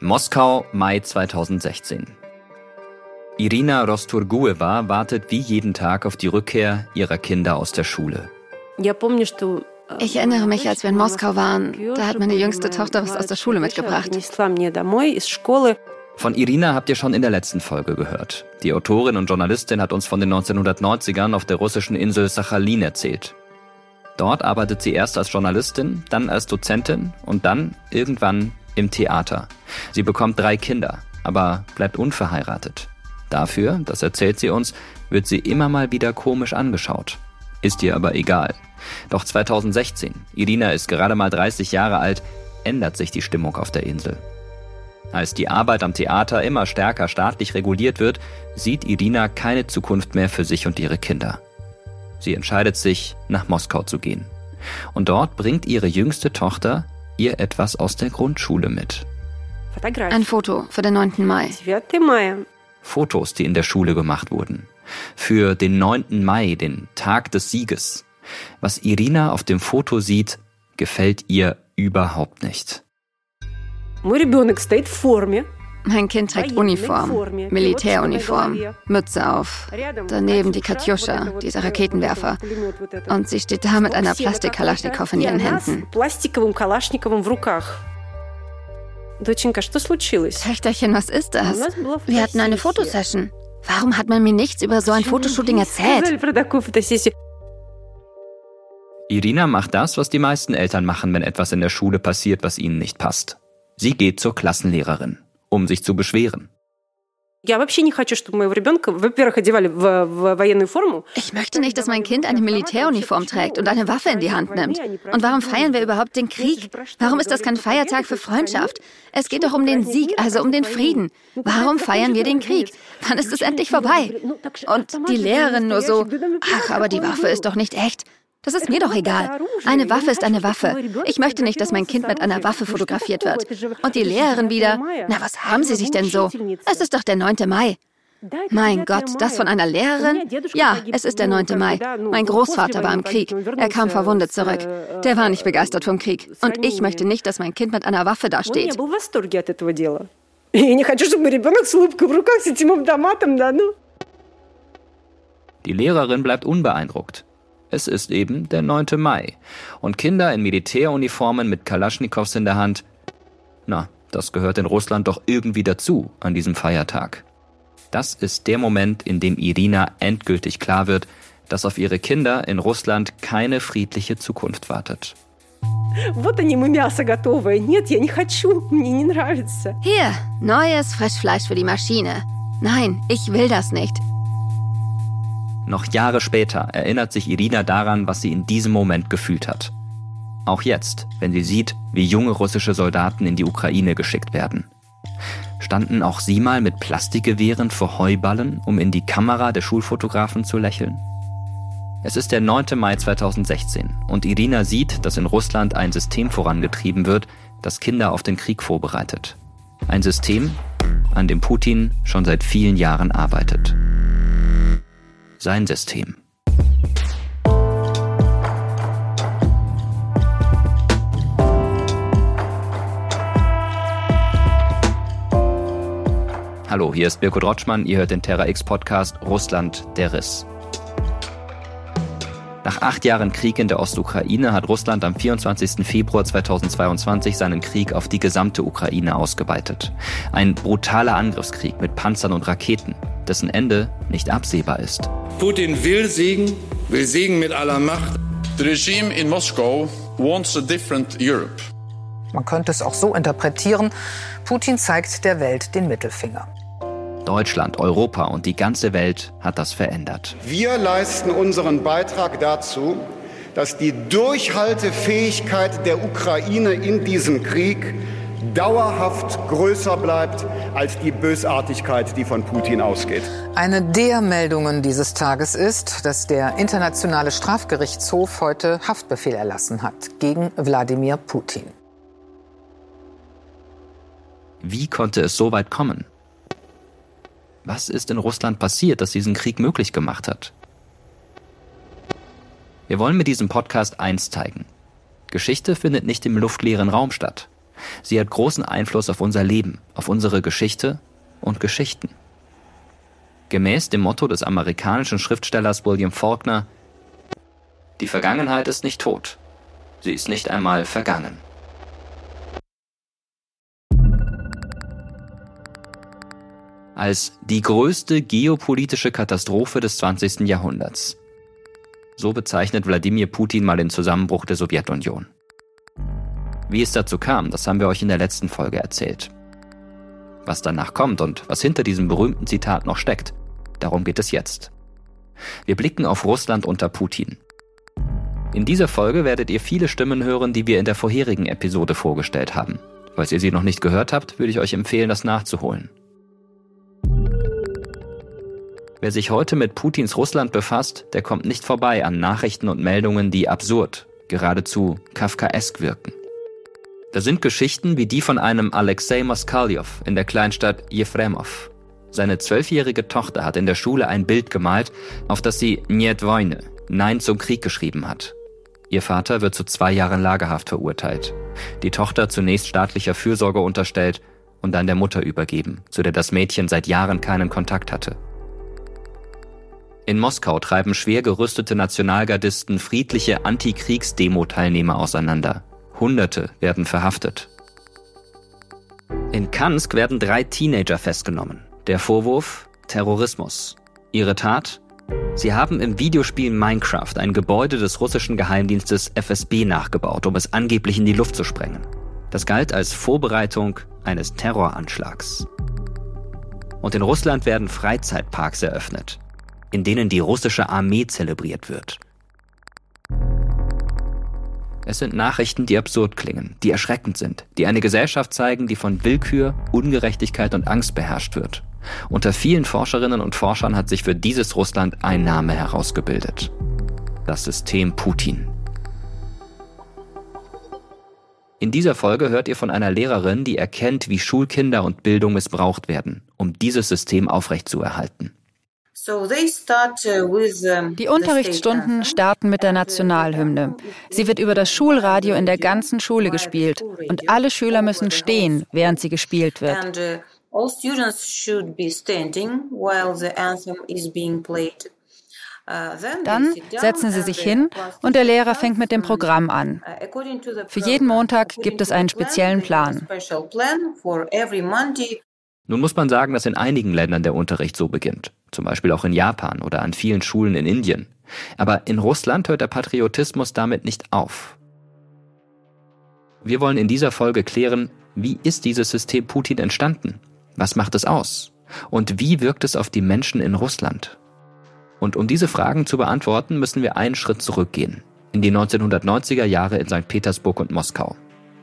Moskau, Mai 2016. Irina Rosturgueva wartet wie jeden Tag auf die Rückkehr ihrer Kinder aus der Schule. Ich erinnere mich, als wir in Moskau waren. Da hat meine jüngste Tochter was aus der Schule mitgebracht. Von Irina habt ihr schon in der letzten Folge gehört. Die Autorin und Journalistin hat uns von den 1990ern auf der russischen Insel Sachalin erzählt. Dort arbeitet sie erst als Journalistin, dann als Dozentin und dann irgendwann im Theater. Sie bekommt drei Kinder, aber bleibt unverheiratet. Dafür, das erzählt sie uns, wird sie immer mal wieder komisch angeschaut. Ist ihr aber egal. Doch 2016, Irina ist gerade mal 30 Jahre alt, ändert sich die Stimmung auf der Insel. Als die Arbeit am Theater immer stärker staatlich reguliert wird, sieht Irina keine Zukunft mehr für sich und ihre Kinder. Sie entscheidet sich, nach Moskau zu gehen. Und dort bringt ihre jüngste Tochter ihr etwas aus der Grundschule mit. Ein Foto für den 9. Mai. Fotos, die in der Schule gemacht wurden. Für den 9. Mai, den Tag des Sieges. Was Irina auf dem Foto sieht, gefällt ihr überhaupt nicht. Mein Kind trägt Uniform, Militäruniform, Mütze auf. Daneben die Katjuscha, dieser Raketenwerfer. Und sie steht da mit einer Plastik-Kalaschnikow in ihren Händen. Töchterchen, was ist das? Wir hatten eine Fotosession. Warum hat man mir nichts über so ein Fotoshooting erzählt? Irina macht das, was die meisten Eltern machen, wenn etwas in der Schule passiert, was ihnen nicht passt. Sie geht zur Klassenlehrerin um sich zu beschweren. Ich möchte nicht, dass mein Kind eine Militäruniform trägt und eine Waffe in die Hand nimmt. Und warum feiern wir überhaupt den Krieg? Warum ist das kein Feiertag für Freundschaft? Es geht doch um den Sieg, also um den Frieden. Warum feiern wir den Krieg? Wann ist es endlich vorbei? Und die Lehrerin nur so, ach, aber die Waffe ist doch nicht echt. Das ist mir doch egal. Eine Waffe ist eine Waffe. Ich möchte nicht, dass mein Kind mit einer Waffe fotografiert wird. Und die Lehrerin wieder, na, was haben Sie sich denn so? Es ist doch der 9. Mai. Mein Gott, das von einer Lehrerin? Ja, es ist der 9. Mai. Mein Großvater war im Krieg. Er kam verwundet zurück. Der war nicht begeistert vom Krieg. Und ich möchte nicht, dass mein Kind mit einer Waffe dasteht. Die Lehrerin bleibt unbeeindruckt. Es ist eben der 9. Mai. Und Kinder in Militäruniformen mit Kalaschnikows in der Hand, na, das gehört in Russland doch irgendwie dazu an diesem Feiertag. Das ist der Moment, in dem Irina endgültig klar wird, dass auf ihre Kinder in Russland keine friedliche Zukunft wartet. Hier, neues Frischfleisch für die Maschine. Nein, ich will das nicht. Noch Jahre später erinnert sich Irina daran, was sie in diesem Moment gefühlt hat. Auch jetzt, wenn sie sieht, wie junge russische Soldaten in die Ukraine geschickt werden. Standen auch sie mal mit Plastikgewehren vor Heuballen, um in die Kamera der Schulfotografen zu lächeln? Es ist der 9. Mai 2016 und Irina sieht, dass in Russland ein System vorangetrieben wird, das Kinder auf den Krieg vorbereitet. Ein System, an dem Putin schon seit vielen Jahren arbeitet sein System. Hallo, hier ist Birko Drotschmann. Ihr hört den Terra X Podcast Russland der Riss. Nach acht Jahren Krieg in der Ostukraine hat Russland am 24. Februar 2022 seinen Krieg auf die gesamte Ukraine ausgeweitet. Ein brutaler Angriffskrieg mit Panzern und Raketen, dessen Ende nicht absehbar ist. Putin will Siegen, will Siegen mit aller Macht. The regime in Moscow wants a different Europe. Man könnte es auch so interpretieren, Putin zeigt der Welt den Mittelfinger. Deutschland, Europa und die ganze Welt hat das verändert. Wir leisten unseren Beitrag dazu, dass die Durchhaltefähigkeit der Ukraine in diesem Krieg dauerhaft größer bleibt als die Bösartigkeit, die von Putin ausgeht. Eine der Meldungen dieses Tages ist, dass der Internationale Strafgerichtshof heute Haftbefehl erlassen hat gegen Wladimir Putin. Wie konnte es so weit kommen? Was ist in Russland passiert, das diesen Krieg möglich gemacht hat? Wir wollen mit diesem Podcast eins zeigen. Geschichte findet nicht im luftleeren Raum statt. Sie hat großen Einfluss auf unser Leben, auf unsere Geschichte und Geschichten. Gemäß dem Motto des amerikanischen Schriftstellers William Faulkner Die Vergangenheit ist nicht tot, sie ist nicht einmal vergangen. Als die größte geopolitische Katastrophe des 20. Jahrhunderts. So bezeichnet Wladimir Putin mal den Zusammenbruch der Sowjetunion. Wie es dazu kam, das haben wir euch in der letzten Folge erzählt. Was danach kommt und was hinter diesem berühmten Zitat noch steckt, darum geht es jetzt. Wir blicken auf Russland unter Putin. In dieser Folge werdet ihr viele Stimmen hören, die wir in der vorherigen Episode vorgestellt haben. Falls ihr sie noch nicht gehört habt, würde ich euch empfehlen, das nachzuholen. Wer sich heute mit Putins Russland befasst, der kommt nicht vorbei an Nachrichten und Meldungen, die absurd, geradezu kafkaesk wirken. Da sind Geschichten wie die von einem Alexei Moskaljov in der Kleinstadt Jefremov. Seine zwölfjährige Tochter hat in der Schule ein Bild gemalt, auf das sie Niet Wojne, Nein zum Krieg geschrieben hat. Ihr Vater wird zu zwei Jahren Lagerhaft verurteilt. Die Tochter zunächst staatlicher Fürsorge unterstellt und dann der Mutter übergeben, zu der das Mädchen seit Jahren keinen Kontakt hatte. In Moskau treiben schwer gerüstete Nationalgardisten friedliche Antikriegsdemo-Teilnehmer auseinander. Hunderte werden verhaftet. In Kansk werden drei Teenager festgenommen. Der Vorwurf Terrorismus. Ihre Tat? Sie haben im Videospiel Minecraft ein Gebäude des russischen Geheimdienstes FSB nachgebaut, um es angeblich in die Luft zu sprengen. Das galt als Vorbereitung eines Terroranschlags. Und in Russland werden Freizeitparks eröffnet, in denen die russische Armee zelebriert wird. Es sind Nachrichten, die absurd klingen, die erschreckend sind, die eine Gesellschaft zeigen, die von Willkür, Ungerechtigkeit und Angst beherrscht wird. Unter vielen Forscherinnen und Forschern hat sich für dieses Russland ein Name herausgebildet. Das System Putin. In dieser Folge hört ihr von einer Lehrerin, die erkennt, wie Schulkinder und Bildung missbraucht werden, um dieses System aufrechtzuerhalten. Uh, Die Unterrichtsstunden starten mit der Nationalhymne. Sie wird über das Schulradio in der ganzen Schule gespielt und alle Schüler müssen stehen, während sie gespielt wird. Uh, Dann setzen sie sich hin und der Lehrer fängt mit dem Programm an. Uh, Für jeden Montag gibt es einen speziellen Plan. Nun muss man sagen, dass in einigen Ländern der Unterricht so beginnt, zum Beispiel auch in Japan oder an vielen Schulen in Indien. Aber in Russland hört der Patriotismus damit nicht auf. Wir wollen in dieser Folge klären, wie ist dieses System Putin entstanden? Was macht es aus? Und wie wirkt es auf die Menschen in Russland? Und um diese Fragen zu beantworten, müssen wir einen Schritt zurückgehen, in die 1990er Jahre in St. Petersburg und Moskau.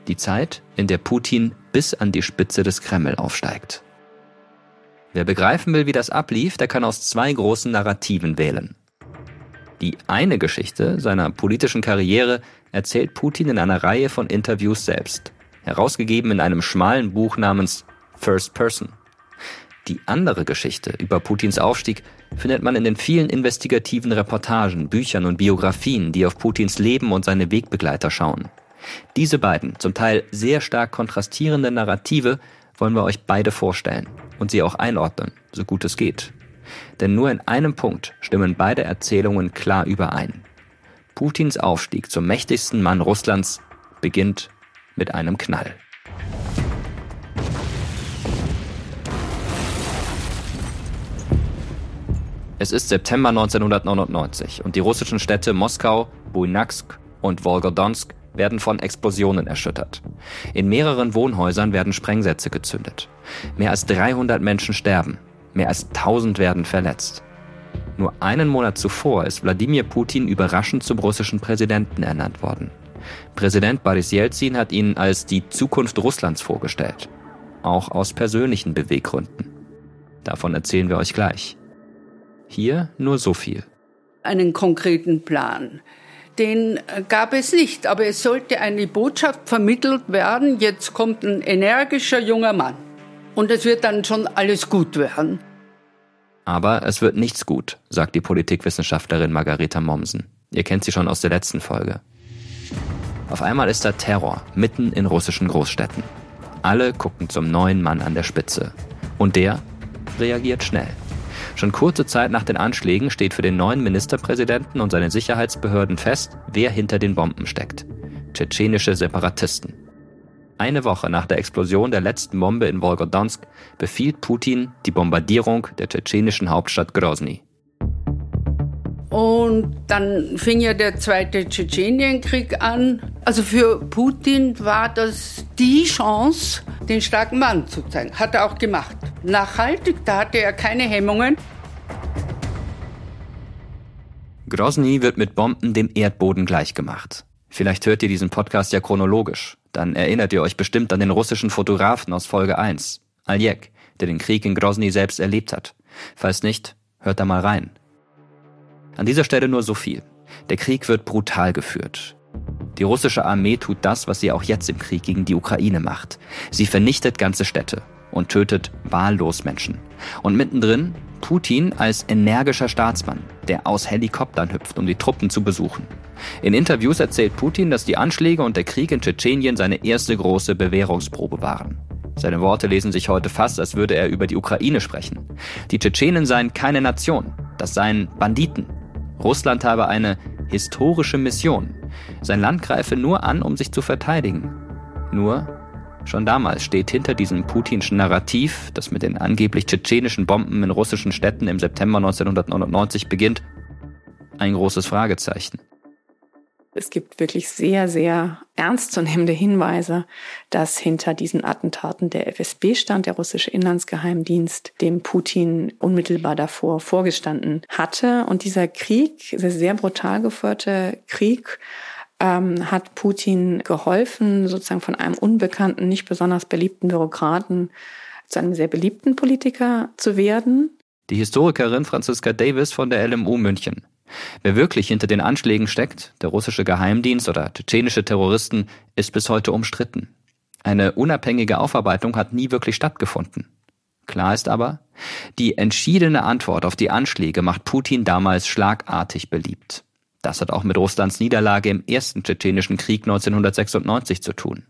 Die Zeit, in der Putin bis an die Spitze des Kreml aufsteigt. Wer begreifen will, wie das ablief, der kann aus zwei großen Narrativen wählen. Die eine Geschichte seiner politischen Karriere erzählt Putin in einer Reihe von Interviews selbst, herausgegeben in einem schmalen Buch namens First Person. Die andere Geschichte über Putins Aufstieg findet man in den vielen investigativen Reportagen, Büchern und Biografien, die auf Putins Leben und seine Wegbegleiter schauen. Diese beiden, zum Teil sehr stark kontrastierende Narrative wollen wir euch beide vorstellen und sie auch einordnen, so gut es geht. Denn nur in einem Punkt stimmen beide Erzählungen klar überein. Putins Aufstieg zum mächtigsten Mann Russlands beginnt mit einem Knall. Es ist September 1999 und die russischen Städte Moskau, Buynaksk und Wolgodonsk werden von Explosionen erschüttert. In mehreren Wohnhäusern werden Sprengsätze gezündet. Mehr als 300 Menschen sterben. Mehr als 1000 werden verletzt. Nur einen Monat zuvor ist Wladimir Putin überraschend zum russischen Präsidenten ernannt worden. Präsident Boris Jelzin hat ihn als die Zukunft Russlands vorgestellt. Auch aus persönlichen Beweggründen. Davon erzählen wir euch gleich. Hier nur so viel. Einen konkreten Plan den gab es nicht. Aber es sollte eine Botschaft vermittelt werden, jetzt kommt ein energischer junger Mann. Und es wird dann schon alles gut werden. Aber es wird nichts gut, sagt die Politikwissenschaftlerin Margareta Mommsen. Ihr kennt sie schon aus der letzten Folge. Auf einmal ist da Terror mitten in russischen Großstädten. Alle gucken zum neuen Mann an der Spitze. Und der reagiert schnell. Schon kurze Zeit nach den Anschlägen steht für den neuen Ministerpräsidenten und seine Sicherheitsbehörden fest, wer hinter den Bomben steckt. Tschetschenische Separatisten. Eine Woche nach der Explosion der letzten Bombe in Wolgodonsk befiehlt Putin die Bombardierung der tschetschenischen Hauptstadt Grozny. Und dann fing ja der zweite Tschetschenienkrieg an. Also für Putin war das die Chance, den starken Mann zu zeigen. Hat er auch gemacht. Nachhaltig, da hatte er keine Hemmungen. Grozny wird mit Bomben dem Erdboden gleichgemacht. Vielleicht hört ihr diesen Podcast ja chronologisch. Dann erinnert ihr euch bestimmt an den russischen Fotografen aus Folge 1, Aljek, der den Krieg in Grozny selbst erlebt hat. Falls nicht, hört da mal rein. An dieser Stelle nur so viel. Der Krieg wird brutal geführt. Die russische Armee tut das, was sie auch jetzt im Krieg gegen die Ukraine macht. Sie vernichtet ganze Städte und tötet wahllos Menschen. Und mittendrin Putin als energischer Staatsmann, der aus Helikoptern hüpft, um die Truppen zu besuchen. In Interviews erzählt Putin, dass die Anschläge und der Krieg in Tschetschenien seine erste große Bewährungsprobe waren. Seine Worte lesen sich heute fast, als würde er über die Ukraine sprechen. Die Tschetschenen seien keine Nation, das seien Banditen, Russland habe eine historische Mission. Sein Land greife nur an, um sich zu verteidigen. Nur, schon damals steht hinter diesem putinschen Narrativ, das mit den angeblich tschetschenischen Bomben in russischen Städten im September 1999 beginnt, ein großes Fragezeichen. Es gibt wirklich sehr, sehr ernstzunehmende Hinweise, dass hinter diesen Attentaten der FSB stand, der russische Inlandsgeheimdienst, dem Putin unmittelbar davor vorgestanden hatte. Und dieser Krieg, dieser sehr brutal geführte Krieg, ähm, hat Putin geholfen, sozusagen von einem unbekannten, nicht besonders beliebten Bürokraten zu einem sehr beliebten Politiker zu werden. Die Historikerin Franziska Davis von der LMU München. Wer wirklich hinter den Anschlägen steckt, der russische Geheimdienst oder tschetschenische Terroristen, ist bis heute umstritten. Eine unabhängige Aufarbeitung hat nie wirklich stattgefunden. Klar ist aber, die entschiedene Antwort auf die Anschläge macht Putin damals schlagartig beliebt. Das hat auch mit Russlands Niederlage im ersten tschetschenischen Krieg 1996 zu tun.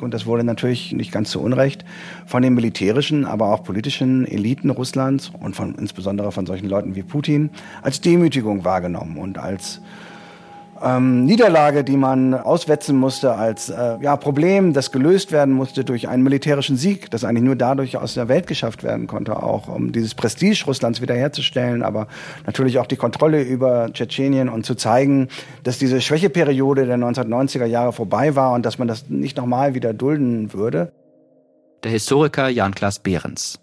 Und das wurde natürlich nicht ganz zu Unrecht von den militärischen, aber auch politischen Eliten Russlands und von, insbesondere von solchen Leuten wie Putin als Demütigung wahrgenommen und als ähm, Niederlage, die man auswetzen musste als äh, ja, Problem, das gelöst werden musste durch einen militärischen Sieg, das eigentlich nur dadurch aus der Welt geschafft werden konnte, auch um dieses Prestige Russlands wiederherzustellen, aber natürlich auch die Kontrolle über Tschetschenien und zu zeigen, dass diese Schwächeperiode der 1990er Jahre vorbei war und dass man das nicht nochmal wieder dulden würde. Der Historiker Jan-Klaas Behrens.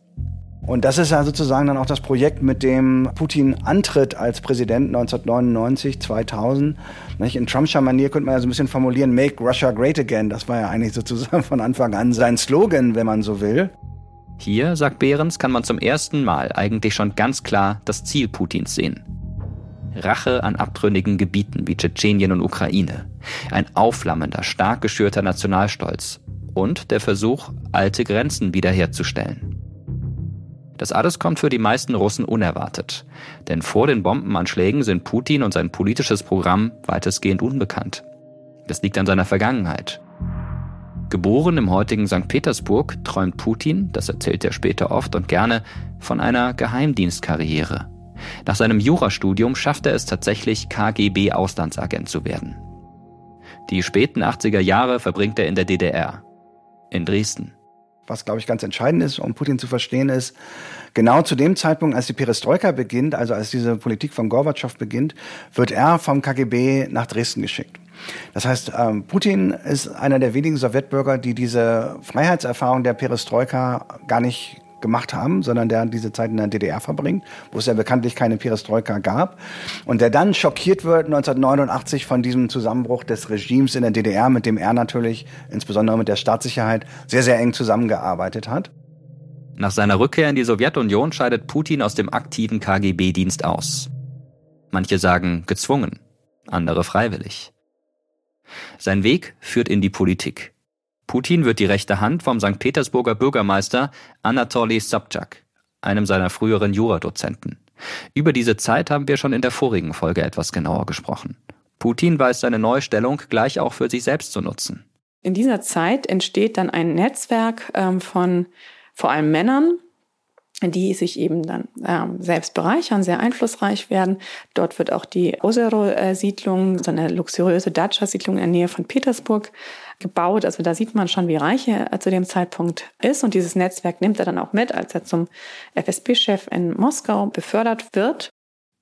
Und das ist ja sozusagen dann auch das Projekt, mit dem Putin antritt als Präsident 1999, 2000. In Trumpscher Manier könnte man ja so ein bisschen formulieren, Make Russia Great Again. Das war ja eigentlich sozusagen von Anfang an sein Slogan, wenn man so will. Hier, sagt Behrens, kann man zum ersten Mal eigentlich schon ganz klar das Ziel Putins sehen. Rache an abtrünnigen Gebieten wie Tschetschenien und Ukraine. Ein aufflammender, stark geschürter Nationalstolz. Und der Versuch, alte Grenzen wiederherzustellen. Das alles kommt für die meisten Russen unerwartet. Denn vor den Bombenanschlägen sind Putin und sein politisches Programm weitestgehend unbekannt. Das liegt an seiner Vergangenheit. Geboren im heutigen St. Petersburg träumt Putin, das erzählt er später oft und gerne, von einer Geheimdienstkarriere. Nach seinem Jurastudium schafft er es tatsächlich, KGB-Auslandsagent zu werden. Die späten 80er Jahre verbringt er in der DDR, in Dresden. Was, glaube ich, ganz entscheidend ist, um Putin zu verstehen, ist, genau zu dem Zeitpunkt, als die Perestroika beginnt, also als diese Politik von Gorbatschow beginnt, wird er vom KGB nach Dresden geschickt. Das heißt, ähm, Putin ist einer der wenigen Sowjetbürger, die diese Freiheitserfahrung der Perestroika gar nicht gemacht haben, sondern der diese Zeit in der DDR verbringt, wo es ja bekanntlich keine Perestroika gab. Und der dann schockiert wird 1989 von diesem Zusammenbruch des Regimes in der DDR, mit dem er natürlich, insbesondere mit der Staatssicherheit, sehr, sehr eng zusammengearbeitet hat. Nach seiner Rückkehr in die Sowjetunion scheidet Putin aus dem aktiven KGB-Dienst aus. Manche sagen gezwungen, andere freiwillig. Sein Weg führt in die Politik. Putin wird die rechte Hand vom St. Petersburger Bürgermeister Anatoly Sobchak, einem seiner früheren Juradozenten. Über diese Zeit haben wir schon in der vorigen Folge etwas genauer gesprochen. Putin weiß seine neue Stellung gleich auch für sich selbst zu nutzen. In dieser Zeit entsteht dann ein Netzwerk ähm, von vor allem Männern, die sich eben dann ähm, selbst bereichern, sehr einflussreich werden. Dort wird auch die Ozero-Siedlung, so eine luxuriöse Dacia-Siedlung in der Nähe von Petersburg, gebaut. Also da sieht man schon, wie reich er äh, zu dem Zeitpunkt ist. Und dieses Netzwerk nimmt er dann auch mit, als er zum FSB-Chef in Moskau befördert wird.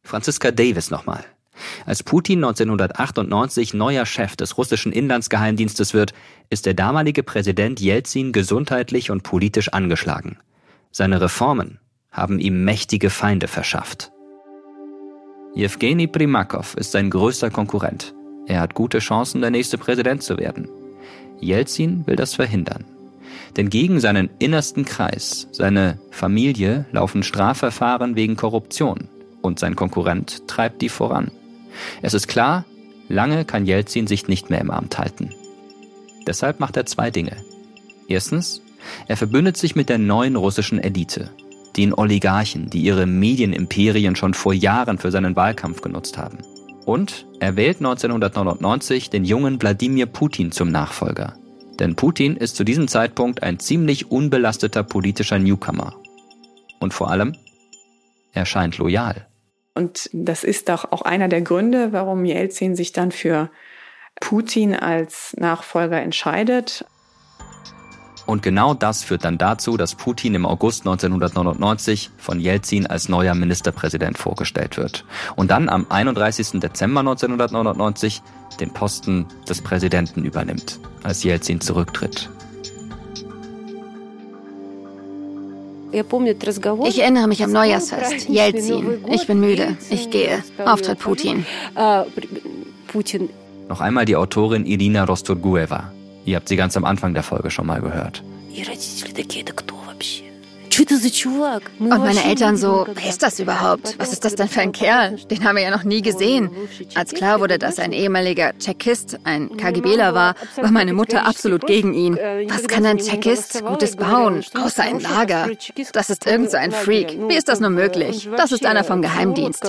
Franziska Davis nochmal. Als Putin 1998 neuer Chef des russischen Inlandsgeheimdienstes wird, ist der damalige Präsident Jelzin gesundheitlich und politisch angeschlagen. Seine Reformen haben ihm mächtige Feinde verschafft. Jewgeni Primakov ist sein größter Konkurrent. Er hat gute Chancen, der nächste Präsident zu werden. Jelzin will das verhindern. Denn gegen seinen innersten Kreis, seine Familie, laufen Strafverfahren wegen Korruption und sein Konkurrent treibt die voran. Es ist klar, lange kann Jelzin sich nicht mehr im Amt halten. Deshalb macht er zwei Dinge. Erstens, er verbündet sich mit der neuen russischen Elite, den Oligarchen, die ihre Medienimperien schon vor Jahren für seinen Wahlkampf genutzt haben. Und er wählt 1999 den jungen Wladimir Putin zum Nachfolger. Denn Putin ist zu diesem Zeitpunkt ein ziemlich unbelasteter politischer Newcomer. Und vor allem, er scheint loyal. Und das ist doch auch einer der Gründe, warum Jelzin sich dann für Putin als Nachfolger entscheidet. Und genau das führt dann dazu, dass Putin im August 1999 von Jelzin als neuer Ministerpräsident vorgestellt wird und dann am 31. Dezember 1999 den Posten des Präsidenten übernimmt, als Jelzin zurücktritt. Ich erinnere mich am Neujahrsfest. Jelzin. Ich bin müde. Ich gehe. Auftritt Putin. Noch einmal die Autorin Irina Rosturgueva. Ihr habt sie ganz am Anfang der Folge schon mal gehört. Und meine Eltern so, wer ist das überhaupt? Was ist das denn für ein Kerl? Den haben wir ja noch nie gesehen. Als klar wurde, dass ein ehemaliger Tschechist ein KGBler war, war meine Mutter absolut gegen ihn. Was kann ein Tschechist Gutes bauen, außer ein Lager? Das ist irgend so ein Freak. Wie ist das nur möglich? Das ist einer vom Geheimdienst.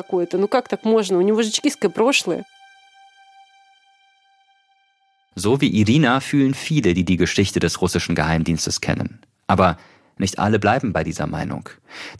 So wie Irina fühlen viele, die die Geschichte des russischen Geheimdienstes kennen. Aber nicht alle bleiben bei dieser Meinung.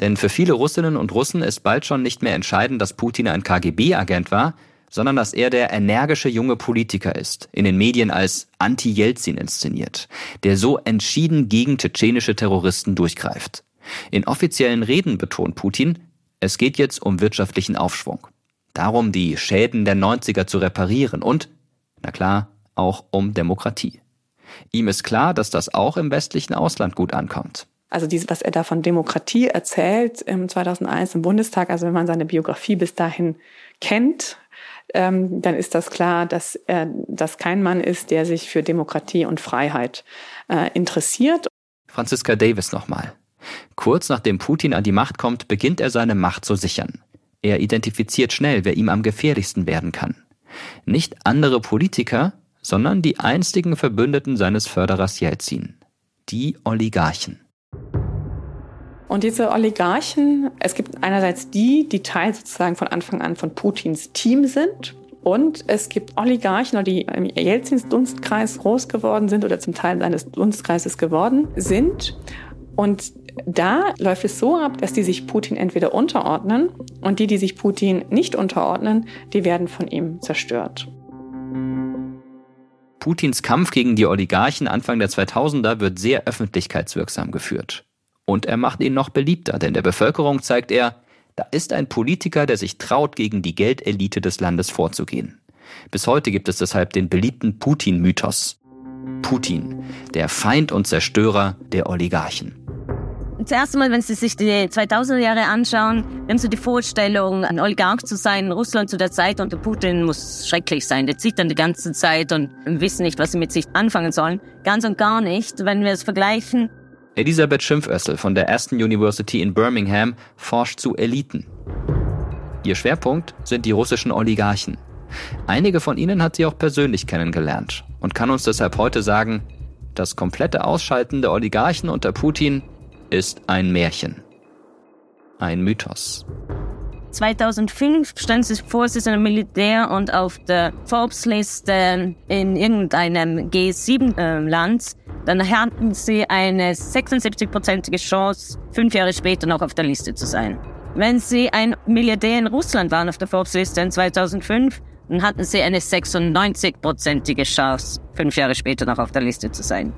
Denn für viele Russinnen und Russen ist bald schon nicht mehr entscheidend, dass Putin ein KGB-Agent war, sondern dass er der energische junge Politiker ist, in den Medien als Anti-Jelzin inszeniert, der so entschieden gegen tschetschenische Terroristen durchgreift. In offiziellen Reden betont Putin, es geht jetzt um wirtschaftlichen Aufschwung. Darum, die Schäden der 90er zu reparieren und, na klar, auch um Demokratie. Ihm ist klar, dass das auch im westlichen Ausland gut ankommt. Also dieses, was er da von Demokratie erzählt im 2001 im Bundestag, also wenn man seine Biografie bis dahin kennt, ähm, dann ist das klar, dass er dass kein Mann ist, der sich für Demokratie und Freiheit äh, interessiert. Franziska Davis nochmal. Kurz nachdem Putin an die Macht kommt, beginnt er seine Macht zu sichern. Er identifiziert schnell, wer ihm am gefährlichsten werden kann. Nicht andere Politiker, sondern die einstigen Verbündeten seines Förderers Jelzin, die Oligarchen. Und diese Oligarchen, es gibt einerseits die, die Teil sozusagen von Anfang an von Putins Team sind. Und es gibt Oligarchen, die im Jelzins Dunstkreis groß geworden sind oder zum Teil seines Dunstkreises geworden sind. Und da läuft es so ab, dass die sich Putin entweder unterordnen und die, die sich Putin nicht unterordnen, die werden von ihm zerstört. Putins Kampf gegen die Oligarchen Anfang der 2000er wird sehr öffentlichkeitswirksam geführt. Und er macht ihn noch beliebter, denn der Bevölkerung zeigt er, da ist ein Politiker, der sich traut, gegen die Geldelite des Landes vorzugehen. Bis heute gibt es deshalb den beliebten Putin-Mythos. Putin, der Feind und Zerstörer der Oligarchen. Zuerst einmal, wenn Sie sich die 2000er Jahre anschauen, haben Sie die Vorstellung, ein Oligarch zu sein in Russland zu der Zeit und der Putin muss schrecklich sein. Der zieht dann die ganze Zeit und wissen nicht, was sie mit sich anfangen sollen. Ganz und gar nicht, wenn wir es vergleichen. Elisabeth Schimpfössel von der Aston University in Birmingham forscht zu Eliten. Ihr Schwerpunkt sind die russischen Oligarchen. Einige von ihnen hat sie auch persönlich kennengelernt und kann uns deshalb heute sagen, das komplette Ausschalten der Oligarchen unter Putin ist ein Märchen. Ein Mythos. 2005 stand sie Vorsitzender Militär und auf der Forbes-Liste in irgendeinem G7-Land. Dann hatten sie eine 76-prozentige Chance, fünf Jahre später noch auf der Liste zu sein. Wenn sie ein Milliardär in Russland waren auf der Forbes-Liste in 2005, dann hatten sie eine 96-prozentige Chance, fünf Jahre später noch auf der Liste zu sein.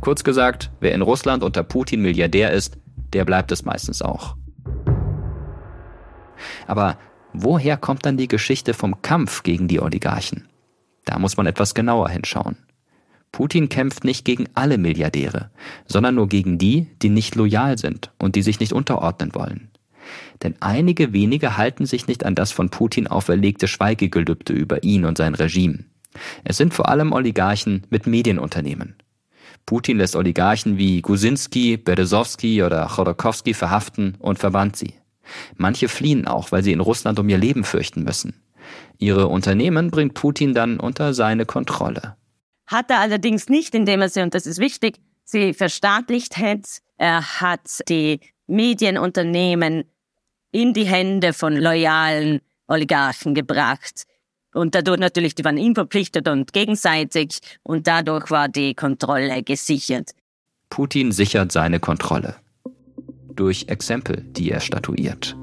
Kurz gesagt, wer in Russland unter Putin Milliardär ist, der bleibt es meistens auch. Aber woher kommt dann die Geschichte vom Kampf gegen die Oligarchen? Da muss man etwas genauer hinschauen. Putin kämpft nicht gegen alle Milliardäre, sondern nur gegen die, die nicht loyal sind und die sich nicht unterordnen wollen. Denn einige wenige halten sich nicht an das von Putin auferlegte Schweigegelübde über ihn und sein Regime. Es sind vor allem Oligarchen mit Medienunternehmen. Putin lässt Oligarchen wie Gusinski, Berezowski oder Chodorkowski verhaften und verbannt sie. Manche fliehen auch, weil sie in Russland um ihr Leben fürchten müssen. Ihre Unternehmen bringt Putin dann unter seine Kontrolle. Hat er allerdings nicht, indem er sie, und das ist wichtig, sie verstaatlicht hat. Er hat die Medienunternehmen in die Hände von loyalen Oligarchen gebracht. Und dadurch natürlich, die waren ihm verpflichtet und gegenseitig und dadurch war die Kontrolle gesichert. Putin sichert seine Kontrolle. Durch Exempel, die er statuiert.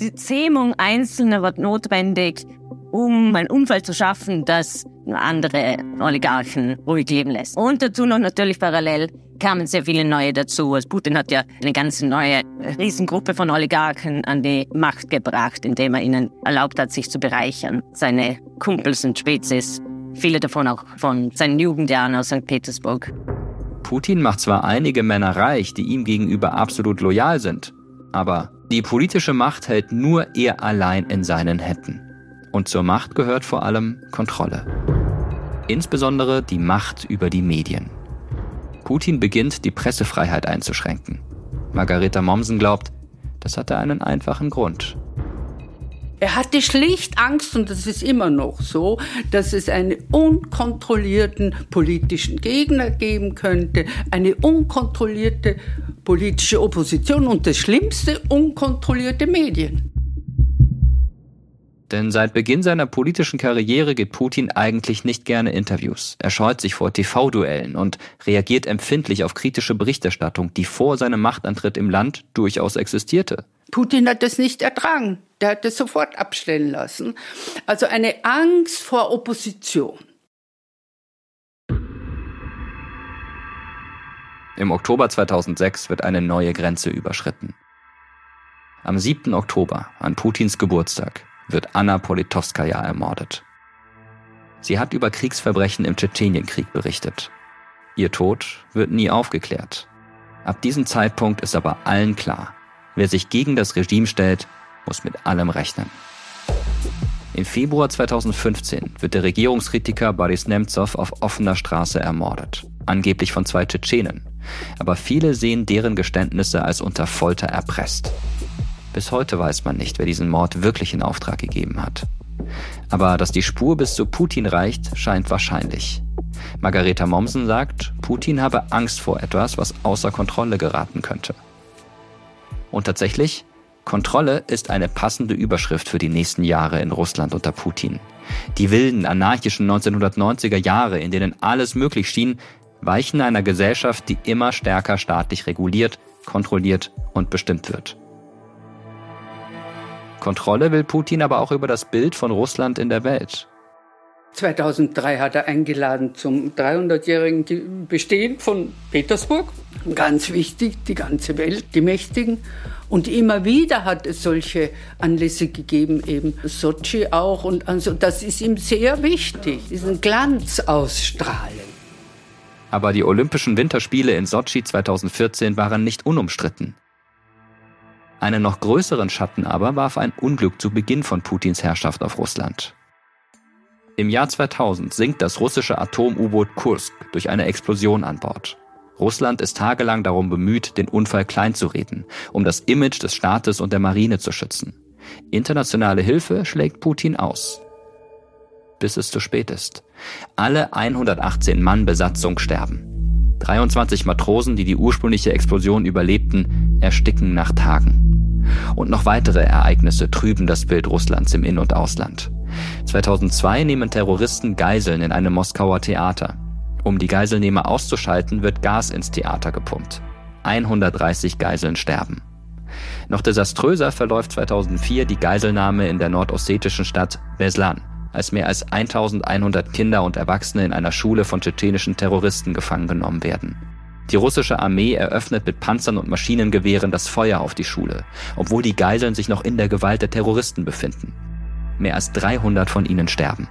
Die Zähmung Einzelner wird notwendig, um ein Umfeld zu schaffen, das andere Oligarchen ruhig leben lässt. Und dazu noch natürlich parallel kamen sehr viele neue dazu. Also Putin hat ja eine ganze neue Riesengruppe von Oligarchen an die Macht gebracht, indem er ihnen erlaubt hat, sich zu bereichern. Seine Kumpels und Spezies, viele davon auch von seinen Jugendjahren aus St. Petersburg. Putin macht zwar einige Männer reich, die ihm gegenüber absolut loyal sind, aber die politische Macht hält nur er allein in seinen Händen. Und zur Macht gehört vor allem Kontrolle. Insbesondere die Macht über die Medien. Putin beginnt, die Pressefreiheit einzuschränken. Margareta Mommsen glaubt, das hatte einen einfachen Grund. Er hatte schlicht Angst, und das ist immer noch so, dass es einen unkontrollierten politischen Gegner geben könnte, eine unkontrollierte politische Opposition und das Schlimmste, unkontrollierte Medien. Denn seit Beginn seiner politischen Karriere gibt Putin eigentlich nicht gerne Interviews. Er scheut sich vor TV-Duellen und reagiert empfindlich auf kritische Berichterstattung, die vor seinem Machtantritt im Land durchaus existierte. Putin hat das nicht ertragen. Der hat das sofort abstellen lassen. Also eine Angst vor Opposition. Im Oktober 2006 wird eine neue Grenze überschritten. Am 7. Oktober, an Putins Geburtstag, wird Anna Politowskaja ermordet. Sie hat über Kriegsverbrechen im Tschetschenienkrieg berichtet. Ihr Tod wird nie aufgeklärt. Ab diesem Zeitpunkt ist aber allen klar, wer sich gegen das Regime stellt, muss mit allem rechnen. Im Februar 2015 wird der Regierungskritiker Boris Nemtsov auf offener Straße ermordet, angeblich von zwei Tschetschenen. Aber viele sehen deren Geständnisse als unter Folter erpresst. Bis heute weiß man nicht, wer diesen Mord wirklich in Auftrag gegeben hat. Aber dass die Spur bis zu Putin reicht, scheint wahrscheinlich. Margareta Mommsen sagt, Putin habe Angst vor etwas, was außer Kontrolle geraten könnte. Und tatsächlich, Kontrolle ist eine passende Überschrift für die nächsten Jahre in Russland unter Putin. Die wilden, anarchischen 1990er Jahre, in denen alles möglich schien, weichen einer Gesellschaft, die immer stärker staatlich reguliert, kontrolliert und bestimmt wird. Kontrolle will Putin aber auch über das Bild von Russland in der Welt. 2003 hat er eingeladen zum 300-jährigen Bestehen von Petersburg. Ganz wichtig, die ganze Welt, die Mächtigen. Und immer wieder hat es solche Anlässe gegeben, eben Sochi auch. Und also das ist ihm sehr wichtig, diesen Glanz ausstrahlen. Aber die Olympischen Winterspiele in Sochi 2014 waren nicht unumstritten. Einen noch größeren Schatten aber warf ein Unglück zu Beginn von Putins Herrschaft auf Russland. Im Jahr 2000 sinkt das russische Atom-U-Boot Kursk durch eine Explosion an Bord. Russland ist tagelang darum bemüht, den Unfall kleinzureden, um das Image des Staates und der Marine zu schützen. Internationale Hilfe schlägt Putin aus. Bis es zu spät ist. Alle 118 Mann Besatzung sterben. 23 Matrosen, die die ursprüngliche Explosion überlebten, ersticken nach Tagen. Und noch weitere Ereignisse trüben das Bild Russlands im In- und Ausland. 2002 nehmen Terroristen Geiseln in einem Moskauer Theater. Um die Geiselnehmer auszuschalten, wird Gas ins Theater gepumpt. 130 Geiseln sterben. Noch desaströser verläuft 2004 die Geiselnahme in der nordossetischen Stadt Beslan, als mehr als 1100 Kinder und Erwachsene in einer Schule von tschetschenischen Terroristen gefangen genommen werden. Die russische Armee eröffnet mit Panzern und Maschinengewehren das Feuer auf die Schule, obwohl die Geiseln sich noch in der Gewalt der Terroristen befinden. Mehr als 300 von ihnen sterben.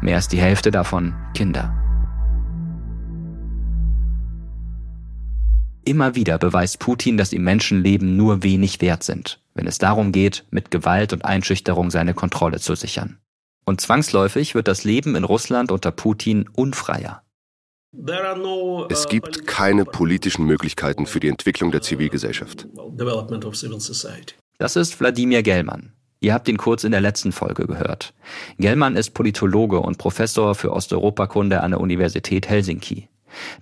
Mehr als die Hälfte davon Kinder. Immer wieder beweist Putin, dass ihm Menschenleben nur wenig wert sind, wenn es darum geht, mit Gewalt und Einschüchterung seine Kontrolle zu sichern. Und zwangsläufig wird das Leben in Russland unter Putin unfreier. Es gibt keine politischen Möglichkeiten für die Entwicklung der Zivilgesellschaft. Das ist Wladimir Gellmann. Ihr habt ihn kurz in der letzten Folge gehört. Gellmann ist Politologe und Professor für Osteuropakunde an der Universität Helsinki.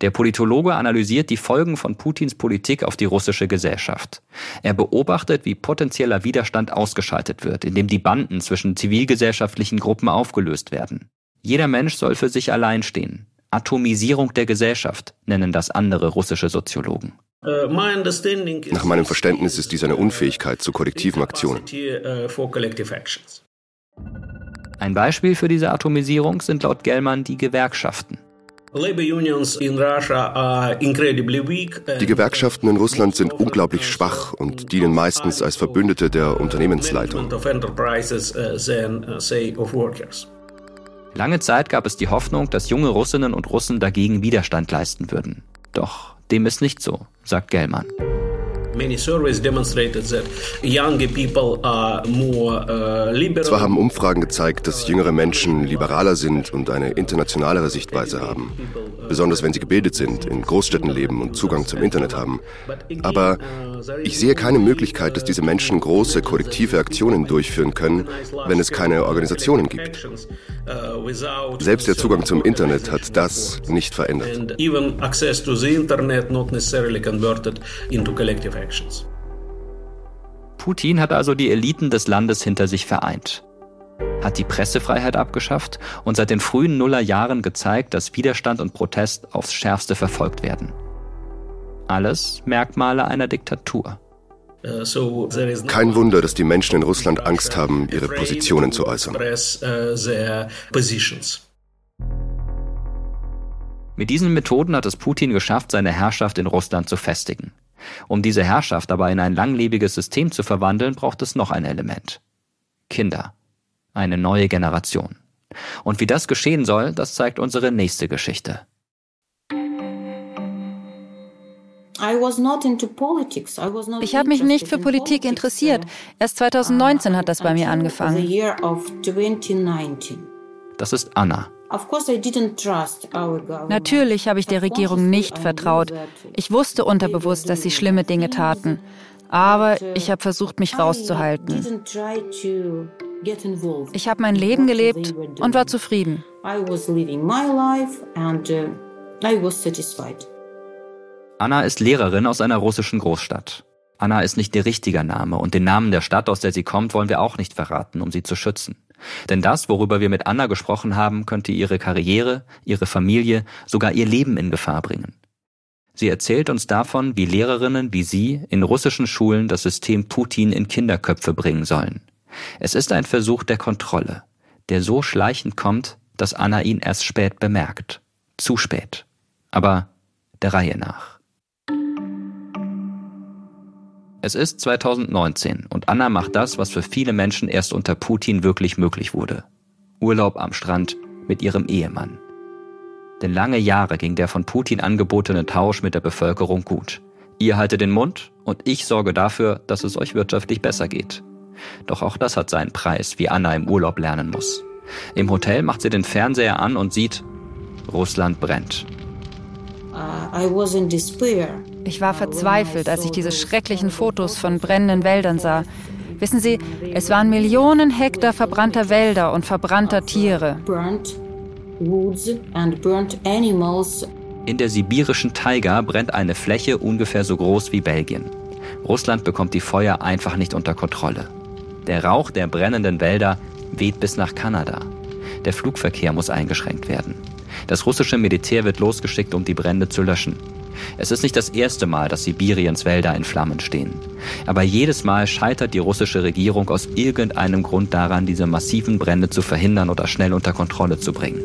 Der Politologe analysiert die Folgen von Putins Politik auf die russische Gesellschaft. Er beobachtet, wie potenzieller Widerstand ausgeschaltet wird, indem die Banden zwischen zivilgesellschaftlichen Gruppen aufgelöst werden. Jeder Mensch soll für sich allein stehen. Atomisierung der Gesellschaft nennen das andere russische Soziologen. Nach meinem Verständnis ist dies eine Unfähigkeit zu kollektiven Aktionen. Ein Beispiel für diese Atomisierung sind laut Gellmann die Gewerkschaften. Die Gewerkschaften in Russland sind unglaublich schwach und dienen meistens als Verbündete der Unternehmensleitung. Lange Zeit gab es die Hoffnung, dass junge Russinnen und Russen dagegen Widerstand leisten würden. Doch dem ist nicht so, sagt Gellmann. Uh, Zwar haben Umfragen gezeigt, dass jüngere Menschen liberaler sind und eine internationalere Sichtweise haben, besonders wenn sie gebildet sind, in Großstädten leben und Zugang zum Internet haben. Aber ich sehe keine Möglichkeit, dass diese Menschen große kollektive Aktionen durchführen können, wenn es keine Organisationen gibt. Selbst der Zugang zum Internet hat das nicht verändert. Putin hat also die Eliten des Landes hinter sich vereint hat die Pressefreiheit abgeschafft und seit den frühen Nullerjahren gezeigt, dass Widerstand und Protest aufs schärfste verfolgt werden. Alles Merkmale einer Diktatur. Kein Wunder, dass die Menschen in Russland Angst haben, ihre Positionen zu äußern. Mit diesen Methoden hat es Putin geschafft, seine Herrschaft in Russland zu festigen. Um diese Herrschaft aber in ein langlebiges System zu verwandeln, braucht es noch ein Element. Kinder eine neue Generation. Und wie das geschehen soll, das zeigt unsere nächste Geschichte. Ich habe mich nicht für Politik interessiert. Erst 2019 hat das bei mir angefangen. Das ist Anna. Natürlich habe ich der Regierung nicht vertraut. Ich wusste unterbewusst, dass sie schlimme Dinge taten. Aber ich habe versucht, mich rauszuhalten. Ich habe mein Leben gelebt und war zufrieden. Uh, Anna ist Lehrerin aus einer russischen Großstadt. Anna ist nicht ihr richtiger Name und den Namen der Stadt, aus der sie kommt, wollen wir auch nicht verraten, um sie zu schützen. Denn das, worüber wir mit Anna gesprochen haben, könnte ihre Karriere, ihre Familie, sogar ihr Leben in Gefahr bringen. Sie erzählt uns davon, wie Lehrerinnen wie sie in russischen Schulen das System Putin in Kinderköpfe bringen sollen. Es ist ein Versuch der Kontrolle, der so schleichend kommt, dass Anna ihn erst spät bemerkt. Zu spät. Aber der Reihe nach. Es ist 2019 und Anna macht das, was für viele Menschen erst unter Putin wirklich möglich wurde. Urlaub am Strand mit ihrem Ehemann. Denn lange Jahre ging der von Putin angebotene Tausch mit der Bevölkerung gut. Ihr haltet den Mund und ich sorge dafür, dass es euch wirtschaftlich besser geht. Doch auch das hat seinen Preis, wie Anna im Urlaub lernen muss. Im Hotel macht sie den Fernseher an und sieht, Russland brennt. Uh, ich war verzweifelt, als ich diese schrecklichen Fotos von brennenden Wäldern sah. Wissen Sie, es waren Millionen Hektar verbrannter Wälder und verbrannter Tiere. In der sibirischen Taiga brennt eine Fläche ungefähr so groß wie Belgien. Russland bekommt die Feuer einfach nicht unter Kontrolle. Der Rauch der brennenden Wälder weht bis nach Kanada. Der Flugverkehr muss eingeschränkt werden. Das russische Militär wird losgeschickt, um die Brände zu löschen. Es ist nicht das erste Mal, dass Sibiriens Wälder in Flammen stehen. Aber jedes Mal scheitert die russische Regierung aus irgendeinem Grund daran, diese massiven Brände zu verhindern oder schnell unter Kontrolle zu bringen.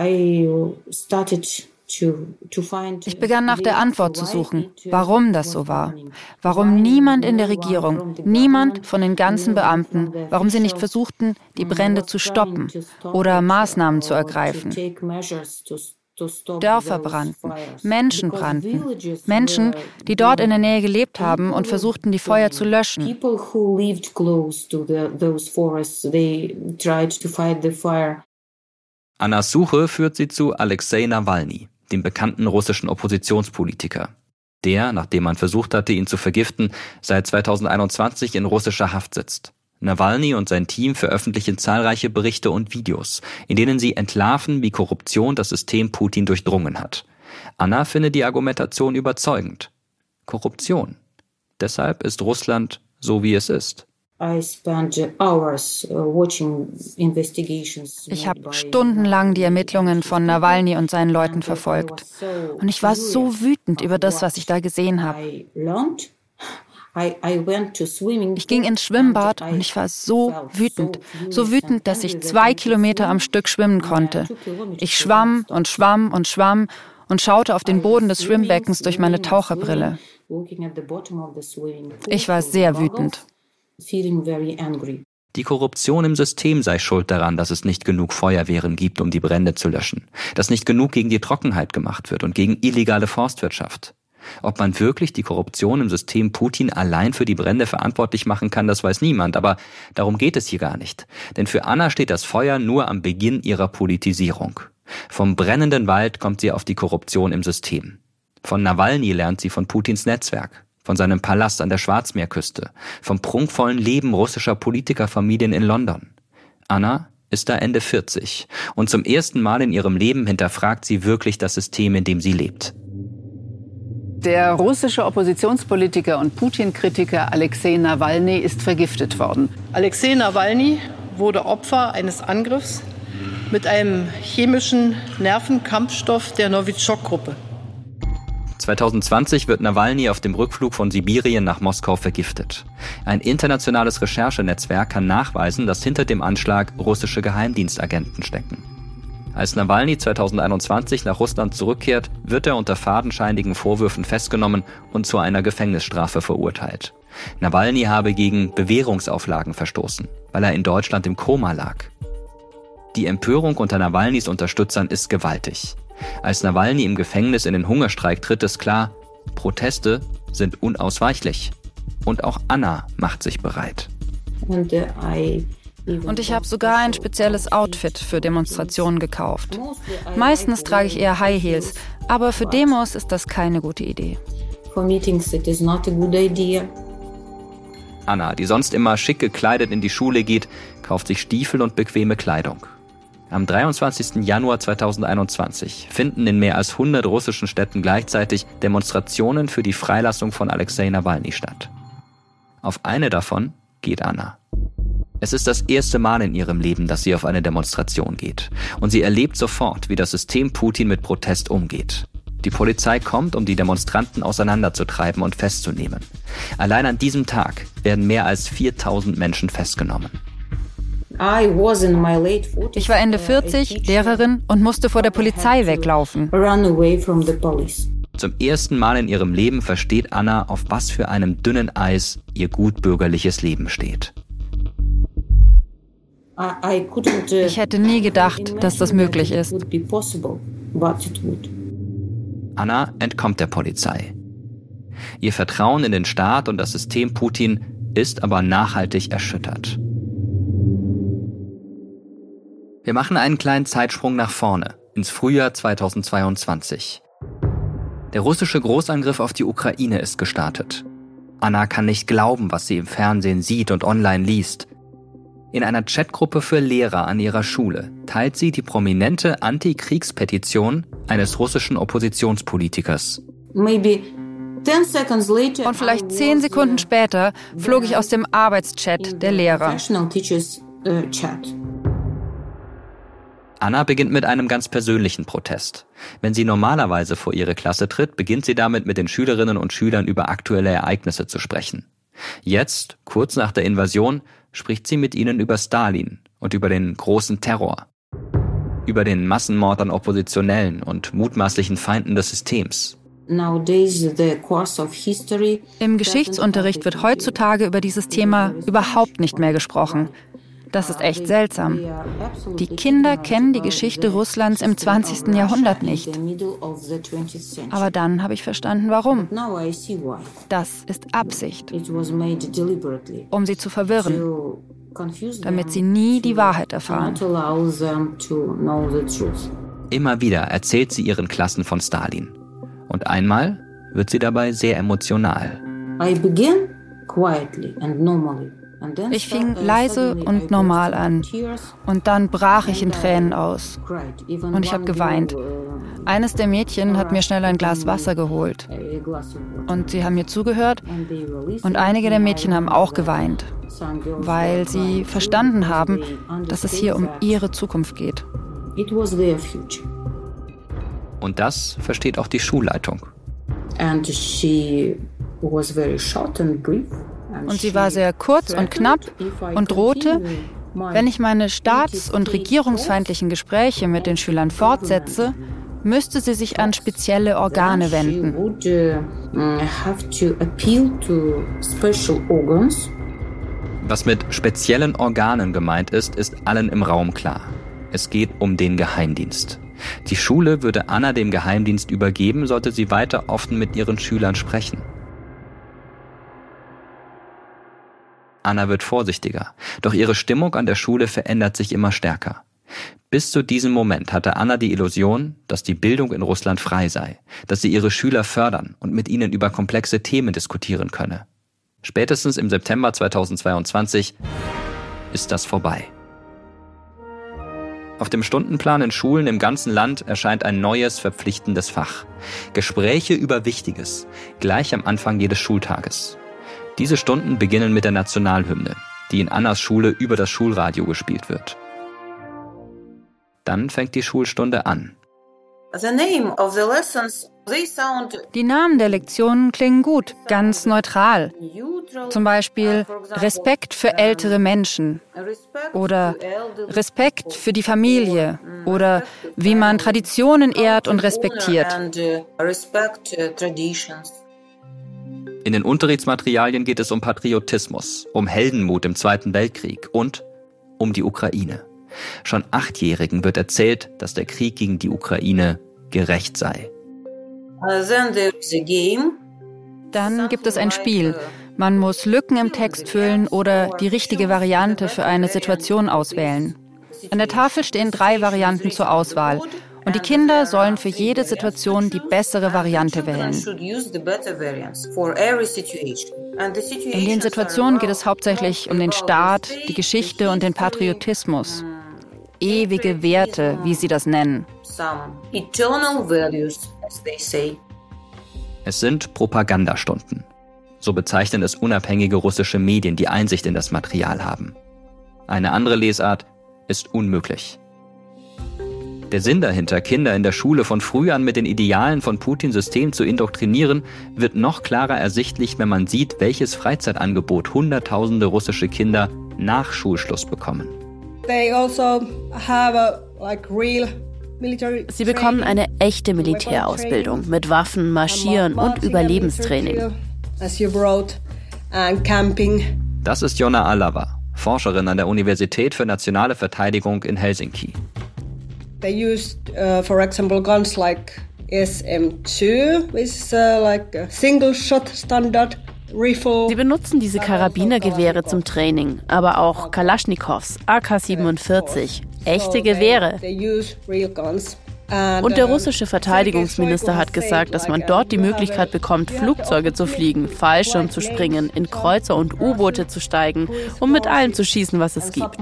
I started ich begann nach der Antwort zu suchen, warum das so war. Warum niemand in der Regierung, niemand von den ganzen Beamten, warum sie nicht versuchten, die Brände zu stoppen oder Maßnahmen zu ergreifen. Dörfer brannten, Menschen brannten, Menschen, die dort in der Nähe gelebt haben und versuchten, die Feuer zu löschen. Annas Suche führt sie zu Alexei Nawalny dem bekannten russischen Oppositionspolitiker. Der, nachdem man versucht hatte, ihn zu vergiften, seit 2021 in russischer Haft sitzt. Nawalny und sein Team veröffentlichen zahlreiche Berichte und Videos, in denen sie entlarven, wie Korruption das System Putin durchdrungen hat. Anna findet die Argumentation überzeugend. Korruption. Deshalb ist Russland so, wie es ist. Uh, ich habe stundenlang die Ermittlungen von Nawalny und seinen Leuten verfolgt. Und ich war so wütend über das, was ich da gesehen habe. Ich ging ins Schwimmbad und ich war so wütend. So wütend, dass ich zwei Kilometer am Stück schwimmen konnte. Ich schwamm und schwamm und schwamm und schaute auf den Boden des Schwimmbeckens durch meine Taucherbrille. Ich war sehr wütend feeling very angry. Die Korruption im System sei schuld daran, dass es nicht genug Feuerwehren gibt, um die Brände zu löschen, dass nicht genug gegen die Trockenheit gemacht wird und gegen illegale Forstwirtschaft. Ob man wirklich die Korruption im System Putin allein für die Brände verantwortlich machen kann, das weiß niemand, aber darum geht es hier gar nicht. Denn für Anna steht das Feuer nur am Beginn ihrer Politisierung. Vom brennenden Wald kommt sie auf die Korruption im System. Von Nawalny lernt sie von Putins Netzwerk von seinem Palast an der Schwarzmeerküste, vom prunkvollen Leben russischer Politikerfamilien in London. Anna ist da Ende 40 und zum ersten Mal in ihrem Leben hinterfragt sie wirklich das System, in dem sie lebt. Der russische Oppositionspolitiker und Putin-Kritiker Alexei Nawalny ist vergiftet worden. Alexei Nawalny wurde Opfer eines Angriffs mit einem chemischen Nervenkampfstoff der Novichok-Gruppe. 2020 wird Nawalny auf dem Rückflug von Sibirien nach Moskau vergiftet. Ein internationales Recherchenetzwerk kann nachweisen, dass hinter dem Anschlag russische Geheimdienstagenten stecken. Als Nawalny 2021 nach Russland zurückkehrt, wird er unter fadenscheinigen Vorwürfen festgenommen und zu einer Gefängnisstrafe verurteilt. Nawalny habe gegen Bewährungsauflagen verstoßen, weil er in Deutschland im Koma lag. Die Empörung unter Nawalnys Unterstützern ist gewaltig. Als Nawalny im Gefängnis in den Hungerstreik tritt, ist klar, Proteste sind unausweichlich. Und auch Anna macht sich bereit. Und ich habe sogar ein spezielles Outfit für Demonstrationen gekauft. Meistens trage ich eher High Heels, aber für Demos ist das keine gute Idee. Anna, die sonst immer schick gekleidet in die Schule geht, kauft sich Stiefel und bequeme Kleidung. Am 23. Januar 2021 finden in mehr als 100 russischen Städten gleichzeitig Demonstrationen für die Freilassung von Alexei Nawalny statt. Auf eine davon geht Anna. Es ist das erste Mal in ihrem Leben, dass sie auf eine Demonstration geht. Und sie erlebt sofort, wie das System Putin mit Protest umgeht. Die Polizei kommt, um die Demonstranten auseinanderzutreiben und festzunehmen. Allein an diesem Tag werden mehr als 4000 Menschen festgenommen. Ich war Ende 40, Lehrerin und musste vor der Polizei weglaufen. Zum ersten Mal in ihrem Leben versteht Anna, auf was für einem dünnen Eis ihr gutbürgerliches Leben steht. Ich hätte nie gedacht, dass das möglich ist. Anna entkommt der Polizei. Ihr Vertrauen in den Staat und das System Putin ist aber nachhaltig erschüttert. Wir machen einen kleinen Zeitsprung nach vorne, ins Frühjahr 2022. Der russische Großangriff auf die Ukraine ist gestartet. Anna kann nicht glauben, was sie im Fernsehen sieht und online liest. In einer Chatgruppe für Lehrer an ihrer Schule teilt sie die prominente Anti-Kriegspetition eines russischen Oppositionspolitikers. Und vielleicht zehn Sekunden später flog ich aus dem Arbeitschat der Lehrer. Anna beginnt mit einem ganz persönlichen Protest. Wenn sie normalerweise vor ihre Klasse tritt, beginnt sie damit, mit den Schülerinnen und Schülern über aktuelle Ereignisse zu sprechen. Jetzt, kurz nach der Invasion, spricht sie mit ihnen über Stalin und über den großen Terror, über den Massenmord an Oppositionellen und mutmaßlichen Feinden des Systems. Im Geschichtsunterricht wird heutzutage über dieses Thema überhaupt nicht mehr gesprochen. Das ist echt seltsam. Die Kinder kennen die Geschichte Russlands im 20. Jahrhundert nicht. Aber dann habe ich verstanden, warum. Das ist Absicht, um sie zu verwirren, damit sie nie die Wahrheit erfahren. Immer wieder erzählt sie ihren Klassen von Stalin. Und einmal wird sie dabei sehr emotional. I began quietly and normally. Ich fing leise und normal an und dann brach ich in Tränen aus und ich habe geweint. Eines der Mädchen hat mir schnell ein Glas Wasser geholt und sie haben mir zugehört und einige der Mädchen haben auch geweint, weil sie verstanden haben, dass es hier um ihre Zukunft geht. Und das versteht auch die Schulleitung. And she was very short and brief. Und sie war sehr kurz und knapp und drohte, wenn ich meine staats- und regierungsfeindlichen Gespräche mit den Schülern fortsetze, müsste sie sich an spezielle Organe wenden. Was mit speziellen Organen gemeint ist, ist allen im Raum klar. Es geht um den Geheimdienst. Die Schule würde Anna dem Geheimdienst übergeben, sollte sie weiter offen mit ihren Schülern sprechen. Anna wird vorsichtiger, doch ihre Stimmung an der Schule verändert sich immer stärker. Bis zu diesem Moment hatte Anna die Illusion, dass die Bildung in Russland frei sei, dass sie ihre Schüler fördern und mit ihnen über komplexe Themen diskutieren könne. Spätestens im September 2022 ist das vorbei. Auf dem Stundenplan in Schulen im ganzen Land erscheint ein neues verpflichtendes Fach. Gespräche über Wichtiges, gleich am Anfang jedes Schultages. Diese Stunden beginnen mit der Nationalhymne, die in Annas Schule über das Schulradio gespielt wird. Dann fängt die Schulstunde an. Die Namen der Lektionen klingen gut, ganz neutral. Zum Beispiel Respekt für ältere Menschen oder Respekt für die Familie oder wie man Traditionen ehrt und respektiert. In den Unterrichtsmaterialien geht es um Patriotismus, um Heldenmut im Zweiten Weltkrieg und um die Ukraine. Schon Achtjährigen wird erzählt, dass der Krieg gegen die Ukraine gerecht sei. Dann gibt es ein Spiel. Man muss Lücken im Text füllen oder die richtige Variante für eine Situation auswählen. An der Tafel stehen drei Varianten zur Auswahl und die Kinder sollen für jede Situation die bessere Variante wählen. In den Situationen geht es hauptsächlich um den Staat, die Geschichte und den Patriotismus. Ewige Werte, wie sie das nennen. Es sind Propagandastunden. So bezeichnen es unabhängige russische Medien, die Einsicht in das Material haben. Eine andere Lesart ist unmöglich. Der Sinn dahinter, Kinder in der Schule von früh an mit den Idealen von Putins System zu indoktrinieren, wird noch klarer ersichtlich, wenn man sieht, welches Freizeitangebot Hunderttausende russische Kinder nach Schulschluss bekommen. Also Sie bekommen eine echte Militärausbildung mit Waffen, Marschieren und Überlebenstraining. Das ist Jonna Alava, Forscherin an der Universität für nationale Verteidigung in Helsinki. They used, uh, for example, guns like SM2, which is uh, like a single shot standard. Sie benutzen diese Karabinergewehre zum Training, aber auch Kalaschnikows, AK-47, echte Gewehre. Und der russische Verteidigungsminister hat gesagt, dass man dort die Möglichkeit bekommt, Flugzeuge zu fliegen, Fallschirm zu springen, in Kreuzer und U-Boote zu steigen, um mit allem zu schießen, was es gibt.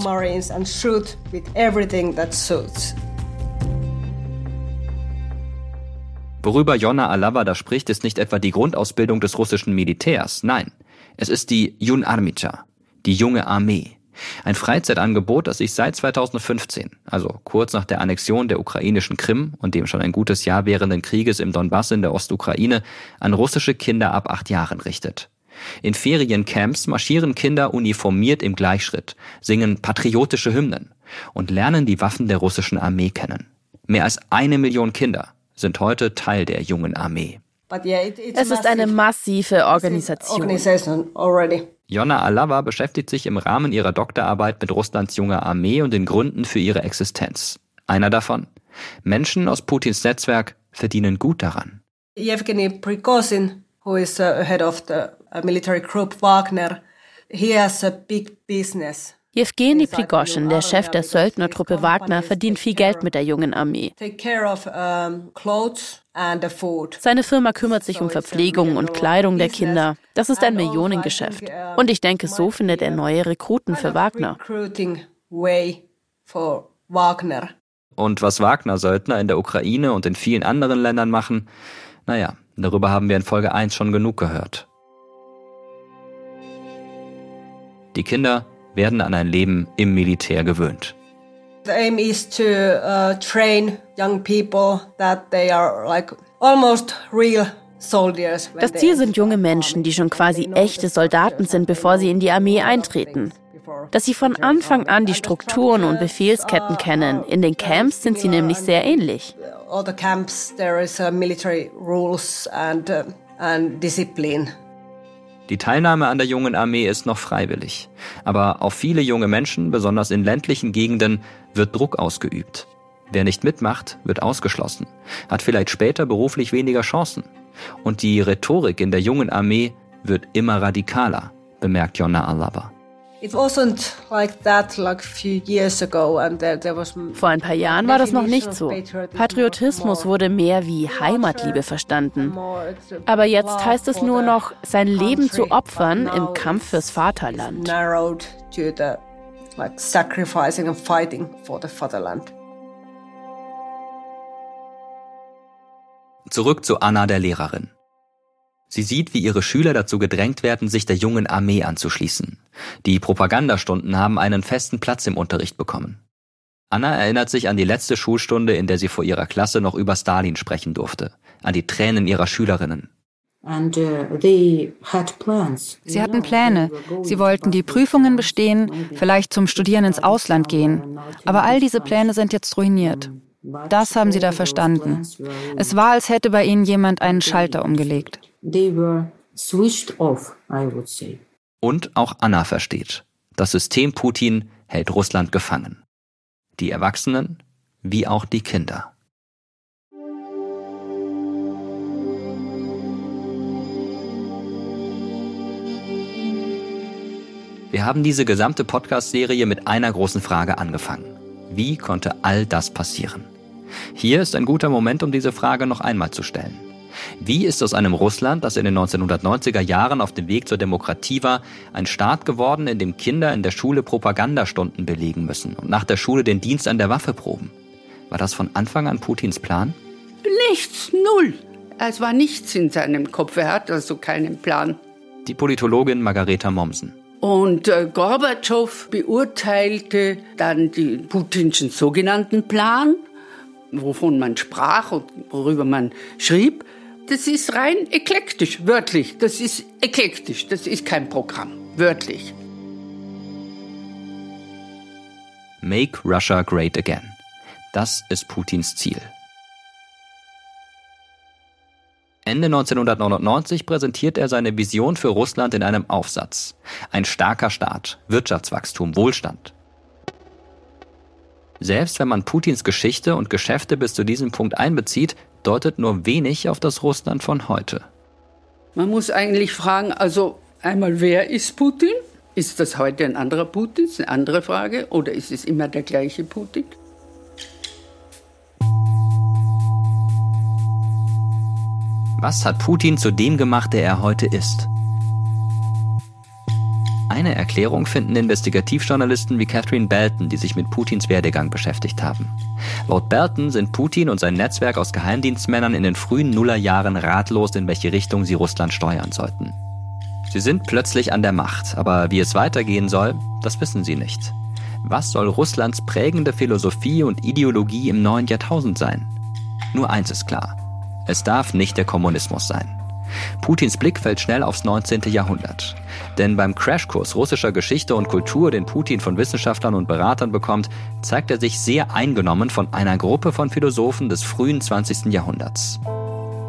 Worüber Jonna Alava da spricht, ist nicht etwa die Grundausbildung des russischen Militärs. Nein, es ist die Jun Armica, die junge Armee. Ein Freizeitangebot, das sich seit 2015, also kurz nach der Annexion der ukrainischen Krim und dem schon ein gutes Jahr währenden Krieges im Donbass in der Ostukraine, an russische Kinder ab acht Jahren richtet. In Feriencamps marschieren Kinder uniformiert im Gleichschritt, singen patriotische Hymnen und lernen die Waffen der russischen Armee kennen. Mehr als eine Million Kinder sind heute Teil der jungen Armee. Es ist eine massive Organisation. Jonna Alava beschäftigt sich im Rahmen ihrer Doktorarbeit mit Russlands junger Armee und den Gründen für ihre Existenz. Einer davon? Menschen aus Putins Netzwerk verdienen gut daran. Yevgeny Prigozhin, who is uh, head of the uh, military group Wagner, he has a big business. Jewgeni Prigoschin, der Chef der Söldnertruppe Wagner, verdient viel Geld mit der jungen Armee. Seine Firma kümmert sich um Verpflegung und Kleidung der Kinder. Das ist ein Millionengeschäft. Und ich denke, so findet er neue Rekruten für Wagner. Und was Wagner-Söldner in der Ukraine und in vielen anderen Ländern machen, naja, darüber haben wir in Folge 1 schon genug gehört. Die Kinder werden an ein Leben im Militär gewöhnt. The aim is to uh, train young people that they are like almost real das Ziel sind junge Menschen, die schon quasi echte Soldaten sind, bevor sie in die Armee eintreten. Dass sie von Anfang an die Strukturen und Befehlsketten kennen. In den Camps sind sie nämlich sehr ähnlich. All the camps there is uh, military rules and, uh, and discipline. Die Teilnahme an der jungen Armee ist noch freiwillig. Aber auf viele junge Menschen, besonders in ländlichen Gegenden, wird Druck ausgeübt. Wer nicht mitmacht, wird ausgeschlossen, hat vielleicht später beruflich weniger Chancen. Und die Rhetorik in der jungen Armee wird immer radikaler, bemerkt Jonna Alaba. Vor ein paar Jahren war das noch nicht so. Patriotismus wurde mehr wie Heimatliebe verstanden. Aber jetzt heißt es nur noch, sein Leben zu opfern im Kampf fürs Vaterland. Zurück zu Anna, der Lehrerin. Sie sieht, wie ihre Schüler dazu gedrängt werden, sich der jungen Armee anzuschließen. Die Propagandastunden haben einen festen Platz im Unterricht bekommen. Anna erinnert sich an die letzte Schulstunde, in der sie vor ihrer Klasse noch über Stalin sprechen durfte, an die Tränen ihrer Schülerinnen. Uh, sie hatten Pläne. Sie wollten die Prüfungen bestehen, vielleicht zum Studieren ins Ausland gehen. Aber all diese Pläne sind jetzt ruiniert. Das haben sie da verstanden. Es war, als hätte bei ihnen jemand einen Schalter umgelegt. Und auch Anna versteht. Das System Putin hält Russland gefangen. Die Erwachsenen wie auch die Kinder. Wir haben diese gesamte Podcast-Serie mit einer großen Frage angefangen. Wie konnte all das passieren? Hier ist ein guter Moment, um diese Frage noch einmal zu stellen. Wie ist aus einem Russland, das in den 1990er Jahren auf dem Weg zur Demokratie war, ein Staat geworden, in dem Kinder in der Schule Propagandastunden belegen müssen und nach der Schule den Dienst an der Waffe proben? War das von Anfang an Putins Plan? Nichts, null. Es war nichts in seinem Kopf. Er hat also keinen Plan. Die Politologin Margareta Mommsen. Und äh, Gorbatschow beurteilte dann den putinschen sogenannten Plan wovon man sprach und worüber man schrieb, das ist rein eklektisch, wörtlich. Das ist eklektisch, das ist kein Programm, wörtlich. Make Russia Great Again. Das ist Putins Ziel. Ende 1999 präsentiert er seine Vision für Russland in einem Aufsatz. Ein starker Staat, Wirtschaftswachstum, Wohlstand. Selbst wenn man Putins Geschichte und Geschäfte bis zu diesem Punkt einbezieht, deutet nur wenig auf das Russland von heute. Man muss eigentlich fragen, also einmal, wer ist Putin? Ist das heute ein anderer Putin? Das ist eine andere Frage. Oder ist es immer der gleiche Putin? Was hat Putin zu dem gemacht, der er heute ist? Eine Erklärung finden Investigativjournalisten wie Catherine Belton, die sich mit Putins Werdegang beschäftigt haben. Laut Belton sind Putin und sein Netzwerk aus Geheimdienstmännern in den frühen Nullerjahren ratlos, in welche Richtung sie Russland steuern sollten. Sie sind plötzlich an der Macht, aber wie es weitergehen soll, das wissen sie nicht. Was soll Russlands prägende Philosophie und Ideologie im neuen Jahrtausend sein? Nur eins ist klar. Es darf nicht der Kommunismus sein. Putins Blick fällt schnell aufs 19. Jahrhundert. Denn beim Crashkurs russischer Geschichte und Kultur, den Putin von Wissenschaftlern und Beratern bekommt, zeigt er sich sehr eingenommen von einer Gruppe von Philosophen des frühen 20. Jahrhunderts.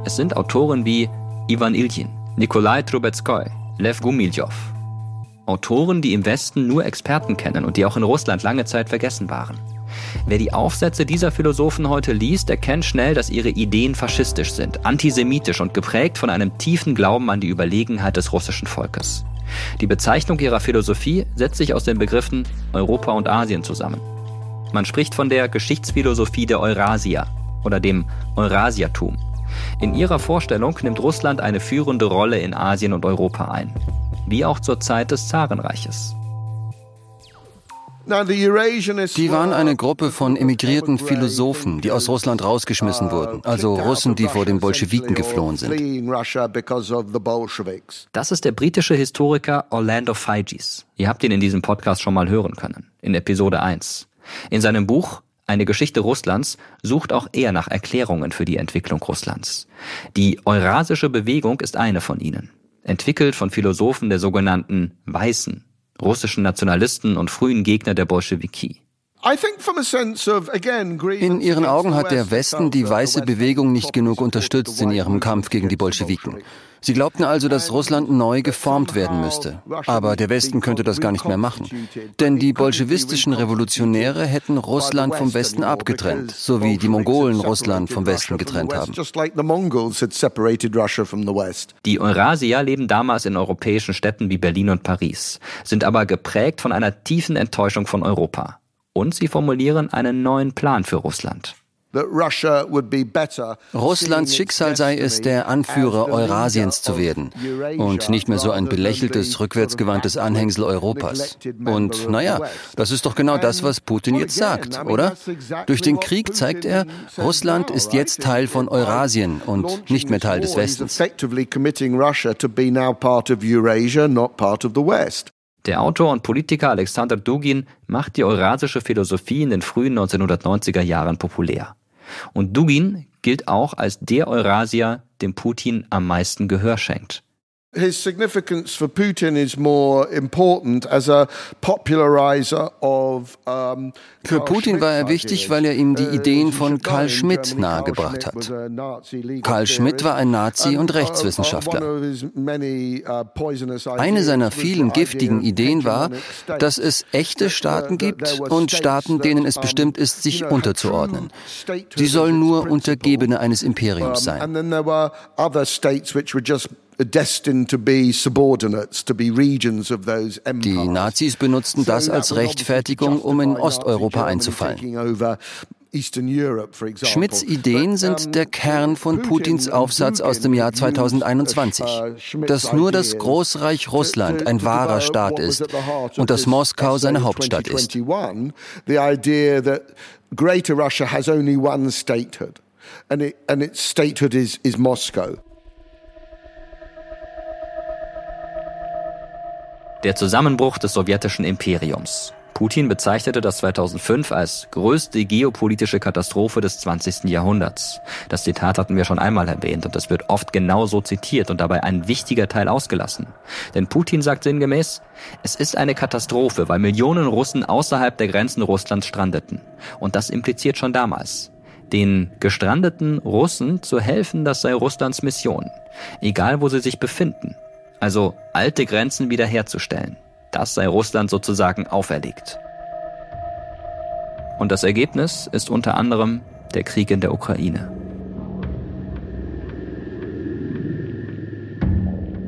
Es sind Autoren wie Ivan Iljin, Nikolai Trubetskoy, Lev Gumilyov. Autoren, die im Westen nur Experten kennen und die auch in Russland lange Zeit vergessen waren. Wer die Aufsätze dieser Philosophen heute liest, erkennt schnell, dass ihre Ideen faschistisch sind, antisemitisch und geprägt von einem tiefen Glauben an die Überlegenheit des russischen Volkes. Die Bezeichnung ihrer Philosophie setzt sich aus den Begriffen Europa und Asien zusammen. Man spricht von der Geschichtsphilosophie der Eurasia oder dem Eurasiatum. In ihrer Vorstellung nimmt Russland eine führende Rolle in Asien und Europa ein, wie auch zur Zeit des Zarenreiches. Die waren eine Gruppe von emigrierten Philosophen, die aus Russland rausgeschmissen wurden, also Russen, die vor den Bolschewiken geflohen sind. Das ist der britische Historiker Orlando Figes. Ihr habt ihn in diesem Podcast schon mal hören können, in Episode 1. In seinem Buch eine Geschichte Russlands sucht auch er nach Erklärungen für die Entwicklung Russlands. Die Eurasische Bewegung ist eine von ihnen, entwickelt von Philosophen der sogenannten Weißen, russischen Nationalisten und frühen Gegner der Bolschewiki. In ihren Augen hat der Westen die weiße Bewegung nicht genug unterstützt in ihrem Kampf gegen die Bolschewiken. Sie glaubten also, dass Russland neu geformt werden müsste. Aber der Westen könnte das gar nicht mehr machen. Denn die bolschewistischen Revolutionäre hätten Russland vom Westen abgetrennt, so wie die Mongolen Russland vom Westen getrennt haben. Die Eurasier leben damals in europäischen Städten wie Berlin und Paris, sind aber geprägt von einer tiefen Enttäuschung von Europa. Und sie formulieren einen neuen Plan für Russland. Russlands Schicksal sei es, der Anführer Eurasiens zu werden und nicht mehr so ein belächeltes, rückwärtsgewandtes Anhängsel Europas. Und naja, das ist doch genau das, was Putin jetzt sagt, oder? Durch den Krieg zeigt er, Russland ist jetzt Teil von Eurasien und nicht mehr Teil des Westens. Der Autor und Politiker Alexander Dugin macht die eurasische Philosophie in den frühen 1990er Jahren populär. Und Dugin gilt auch als der Eurasier, dem Putin am meisten Gehör schenkt his significance for Putin is more important as a popularizer of um, Für Putin war er wichtig, weil er ihm die uh, Ideen von Karl Schmidt nahegebracht hat. Karl Schmidt war ein Nazi und Rechtswissenschaftler. Uh, Eine seiner vielen giftigen Ideen war, dass es echte uh, Staaten gibt und Staaten, denen es bestimmt ist, sich unterzuordnen. Sie sollen nur Untergebene eines Imperiums sein. Die Nazis benutzten das als Rechtfertigung, um in Osteuropa einzufallen. Schmidts Ideen sind der Kern von Putins Aufsatz aus dem Jahr 2021, dass nur das Großreich Russland ein wahrer Staat ist und dass Moskau seine Hauptstadt ist. Greater Russia has only one statehood, and, it, and its statehood is, is Moscow. Der Zusammenbruch des sowjetischen Imperiums. Putin bezeichnete das 2005 als größte geopolitische Katastrophe des 20. Jahrhunderts. Das Zitat hatten wir schon einmal erwähnt und es wird oft genauso zitiert und dabei ein wichtiger Teil ausgelassen. Denn Putin sagt sinngemäß, es ist eine Katastrophe, weil Millionen Russen außerhalb der Grenzen Russlands strandeten. Und das impliziert schon damals. Den gestrandeten Russen zu helfen, das sei Russlands Mission. Egal wo sie sich befinden also alte Grenzen wiederherzustellen. Das sei Russland sozusagen auferlegt. Und das Ergebnis ist unter anderem der Krieg in der Ukraine.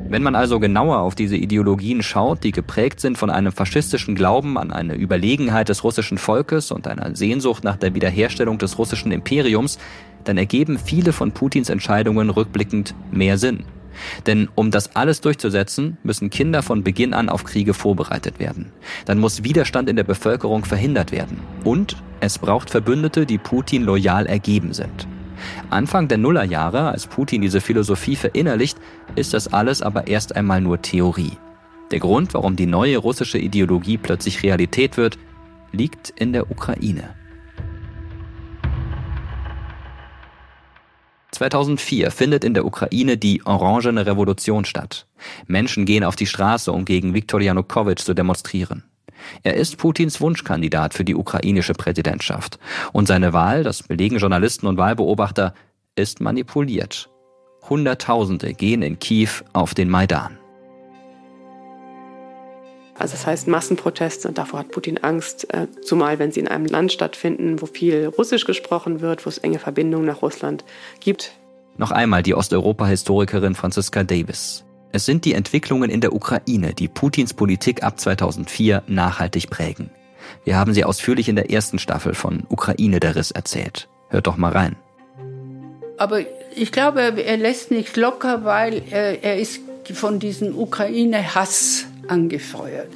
Wenn man also genauer auf diese Ideologien schaut, die geprägt sind von einem faschistischen Glauben an eine Überlegenheit des russischen Volkes und einer Sehnsucht nach der Wiederherstellung des russischen Imperiums, dann ergeben viele von Putins Entscheidungen rückblickend mehr Sinn. Denn um das alles durchzusetzen, müssen Kinder von Beginn an auf Kriege vorbereitet werden. Dann muss Widerstand in der Bevölkerung verhindert werden. Und es braucht Verbündete, die Putin loyal ergeben sind. Anfang der Nullerjahre, als Putin diese Philosophie verinnerlicht, ist das alles aber erst einmal nur Theorie. Der Grund, warum die neue russische Ideologie plötzlich Realität wird, liegt in der Ukraine. 2004 findet in der Ukraine die Orangene Revolution statt. Menschen gehen auf die Straße, um gegen Viktor Janukowitsch zu demonstrieren. Er ist Putins Wunschkandidat für die ukrainische Präsidentschaft. Und seine Wahl, das belegen Journalisten und Wahlbeobachter, ist manipuliert. Hunderttausende gehen in Kiew auf den Maidan. Also das heißt Massenproteste und davor hat Putin Angst, äh, zumal wenn sie in einem Land stattfinden, wo viel Russisch gesprochen wird, wo es enge Verbindungen nach Russland gibt. Noch einmal die Osteuropa-Historikerin Franziska Davis. Es sind die Entwicklungen in der Ukraine, die Putins Politik ab 2004 nachhaltig prägen. Wir haben sie ausführlich in der ersten Staffel von Ukraine der Riss erzählt. Hört doch mal rein. Aber ich glaube, er lässt nicht locker, weil er, er ist von diesem Ukraine-Hass angefeuert.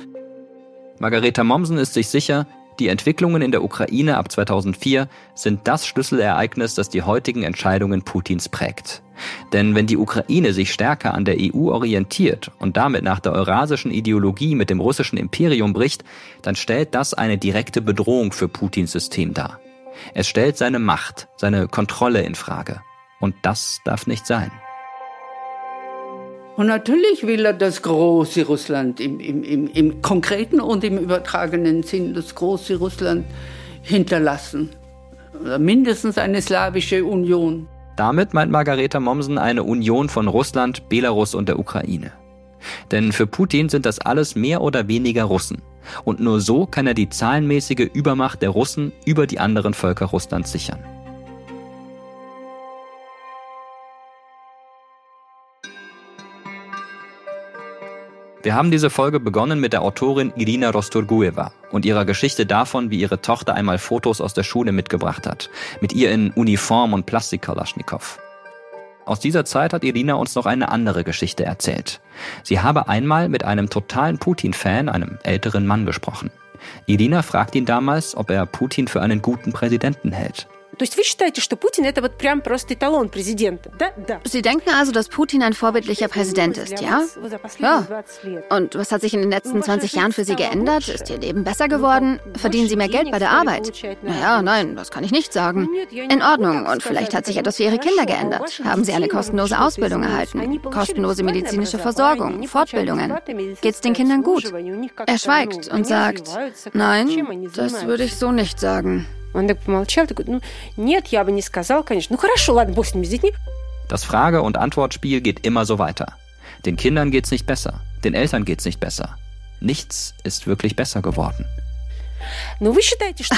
Margareta Mommsen ist sich sicher, die Entwicklungen in der Ukraine ab 2004 sind das Schlüsselereignis, das die heutigen Entscheidungen Putins prägt. Denn wenn die Ukraine sich stärker an der EU orientiert und damit nach der eurasischen Ideologie mit dem russischen Imperium bricht, dann stellt das eine direkte Bedrohung für Putins System dar. Es stellt seine Macht, seine Kontrolle in Frage. Und das darf nicht sein. Und natürlich will er das große Russland im, im, im, im konkreten und im übertragenen Sinn, das große Russland hinterlassen. Mindestens eine slawische Union. Damit meint Margareta Mommsen eine Union von Russland, Belarus und der Ukraine. Denn für Putin sind das alles mehr oder weniger Russen. Und nur so kann er die zahlenmäßige Übermacht der Russen über die anderen Völker Russlands sichern. Wir haben diese Folge begonnen mit der Autorin Irina Rosturgueva und ihrer Geschichte davon, wie ihre Tochter einmal Fotos aus der Schule mitgebracht hat, mit ihr in Uniform und Plastikkalaschnikow. Aus dieser Zeit hat Irina uns noch eine andere Geschichte erzählt. Sie habe einmal mit einem totalen Putin-Fan, einem älteren Mann, gesprochen. Irina fragt ihn damals, ob er Putin für einen guten Präsidenten hält. То есть вы считаете, что Путин это вот прям просто эталон президента, да? Да. Sie denken also, dass Putin ein vorbildlicher Präsident ist, ja? Ja. Und was hat sich in den letzten 20 Jahren für Sie geändert? Ist Ihr Leben besser geworden? Verdienen Sie mehr Geld bei der Arbeit? Naja, nein, das kann ich nicht sagen. In Ordnung. Und vielleicht hat sich etwas für Ihre Kinder geändert. Haben Sie eine kostenlose Ausbildung erhalten? Kostenlose medizinische Versorgung? Fortbildungen? Geht's den Kindern gut? Er schweigt und sagt, nein, das würde ich so nicht sagen. Он так помолчал, такой, ну, нет, я бы не сказал, конечно. Ну, хорошо, ладно, бог с ними, с детьми. Das Frage- und Antwortspiel geht immer so weiter. Den Kindern geht's nicht besser, den Eltern geht's nicht besser. Nichts ist wirklich besser geworden.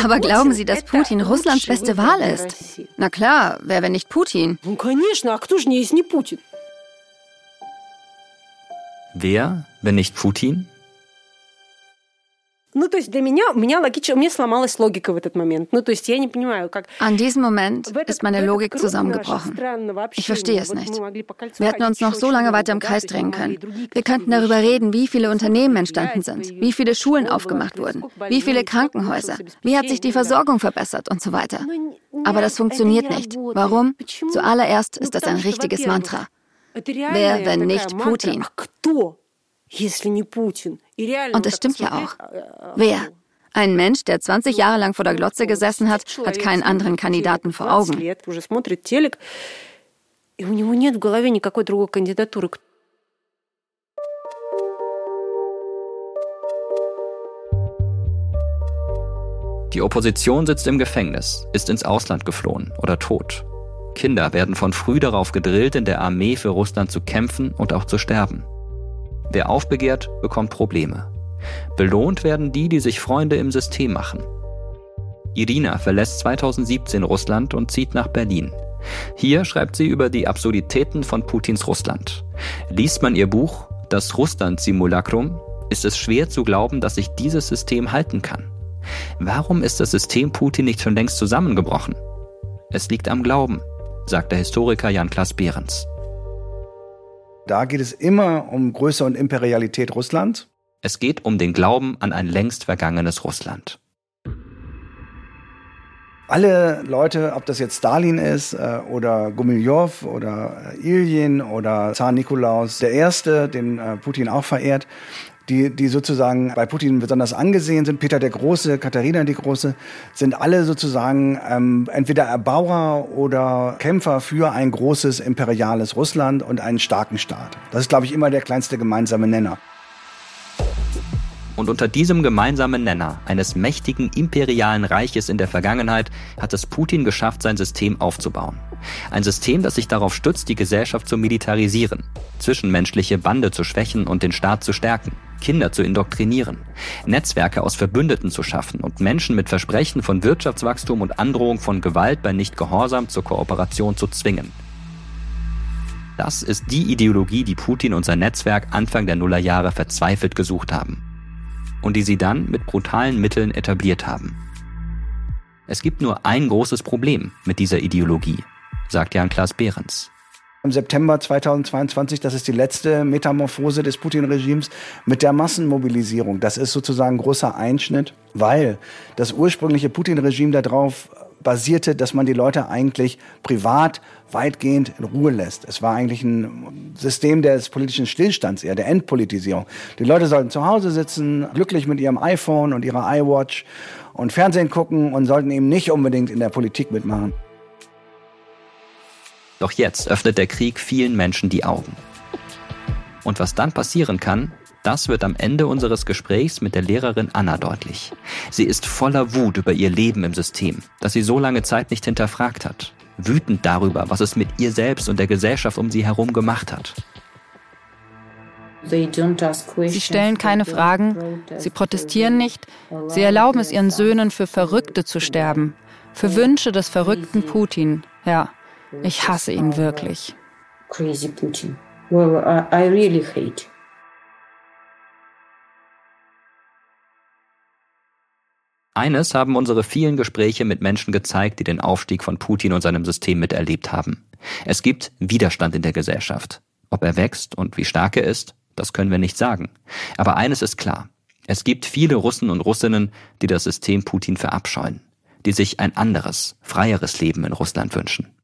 Aber glauben Sie, dass Putin Russlands beste Wahl ist? Na klar, wer wenn nicht Putin? Wer, wenn nicht Putin? Ну, то есть для меня, у меня логично, у меня сломалась логика в этот момент. Ну, то есть я не понимаю, как... An diesem Moment ist meine Logik zusammengebrochen. Ich verstehe es nicht. Wir hätten uns noch so lange weiter im Kreis drängen können. Wir könnten darüber reden, wie viele Unternehmen entstanden sind, wie viele Schulen aufgemacht wurden, wie viele Krankenhäuser, wie hat sich die Versorgung verbessert und so weiter. Aber das funktioniert nicht. Warum? Zuallererst ist das ein richtiges Mantra. Wer, wenn nicht Putin? Und es stimmt ja auch. Wer? Ein Mensch, der 20 Jahre lang vor der Glotze gesessen hat, hat keinen anderen Kandidaten vor Augen. Die Opposition sitzt im Gefängnis, ist ins Ausland geflohen oder tot. Kinder werden von früh darauf gedrillt, in der Armee für Russland zu kämpfen und auch zu sterben. Wer aufbegehrt, bekommt Probleme. Belohnt werden die, die sich Freunde im System machen. Irina verlässt 2017 Russland und zieht nach Berlin. Hier schreibt sie über die Absurditäten von Putins Russland. Liest man ihr Buch Das Russland-Simulacrum, ist es schwer zu glauben, dass sich dieses System halten kann. Warum ist das System Putin nicht schon längst zusammengebrochen? Es liegt am Glauben, sagt der Historiker Jan-Klaas Behrens. Da geht es immer um Größe und Imperialität Russlands. Es geht um den Glauben an ein längst vergangenes Russland. Alle Leute, ob das jetzt Stalin ist äh, oder Gumiljow oder Ilyin oder Zar Nikolaus der Erste, den äh, Putin auch verehrt, die, die sozusagen bei Putin besonders angesehen sind, Peter der Große, Katharina die Große, sind alle sozusagen ähm, entweder Erbauer oder Kämpfer für ein großes imperiales Russland und einen starken Staat. Das ist, glaube ich, immer der kleinste gemeinsame Nenner. Und unter diesem gemeinsamen Nenner eines mächtigen imperialen Reiches in der Vergangenheit hat es Putin geschafft, sein System aufzubauen. Ein System, das sich darauf stützt, die Gesellschaft zu militarisieren, zwischenmenschliche Bande zu schwächen und den Staat zu stärken, Kinder zu indoktrinieren, Netzwerke aus Verbündeten zu schaffen und Menschen mit Versprechen von Wirtschaftswachstum und Androhung von Gewalt bei Nichtgehorsam zur Kooperation zu zwingen. Das ist die Ideologie, die Putin und sein Netzwerk Anfang der Nullerjahre verzweifelt gesucht haben und die sie dann mit brutalen Mitteln etabliert haben. Es gibt nur ein großes Problem mit dieser Ideologie, sagt Jan-Klaas Behrens. Im September 2022, das ist die letzte Metamorphose des Putin-Regimes mit der Massenmobilisierung. Das ist sozusagen ein großer Einschnitt, weil das ursprüngliche Putin-Regime darauf basierte, dass man die Leute eigentlich privat weitgehend in Ruhe lässt. Es war eigentlich ein System des politischen Stillstands, eher der Entpolitisierung. Die Leute sollten zu Hause sitzen, glücklich mit ihrem iPhone und ihrer iWatch und Fernsehen gucken und sollten eben nicht unbedingt in der Politik mitmachen. Doch jetzt öffnet der Krieg vielen Menschen die Augen. Und was dann passieren kann, das wird am Ende unseres Gesprächs mit der Lehrerin Anna deutlich. Sie ist voller Wut über ihr Leben im System, das sie so lange Zeit nicht hinterfragt hat. Wütend darüber, was es mit ihr selbst und der Gesellschaft um sie herum gemacht hat. Sie stellen keine Fragen, sie protestieren nicht, sie erlauben es ihren Söhnen für Verrückte zu sterben, für Wünsche des verrückten Putin. Ja, ich hasse ihn wirklich. Crazy Putin. Well, I really hate. Eines haben unsere vielen Gespräche mit Menschen gezeigt, die den Aufstieg von Putin und seinem System miterlebt haben. Es gibt Widerstand in der Gesellschaft. Ob er wächst und wie stark er ist, das können wir nicht sagen. Aber eines ist klar. Es gibt viele Russen und Russinnen, die das System Putin verabscheuen, die sich ein anderes, freieres Leben in Russland wünschen.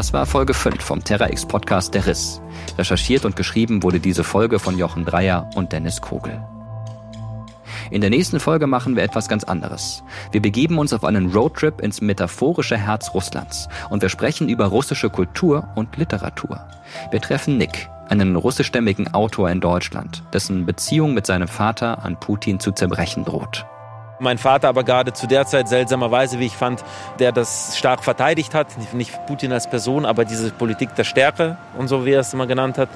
Das war Folge 5 vom TerraX Podcast Der Riss. Recherchiert und geschrieben wurde diese Folge von Jochen Dreier und Dennis Kogel. In der nächsten Folge machen wir etwas ganz anderes. Wir begeben uns auf einen Roadtrip ins metaphorische Herz Russlands und wir sprechen über russische Kultur und Literatur. Wir treffen Nick, einen russischstämmigen Autor in Deutschland, dessen Beziehung mit seinem Vater an Putin zu zerbrechen droht. Mein Vater aber gerade zu der Zeit seltsamerweise, wie ich fand, der das stark verteidigt hat. Nicht Putin als Person, aber diese Politik der Stärke und so, wie er es immer genannt hat.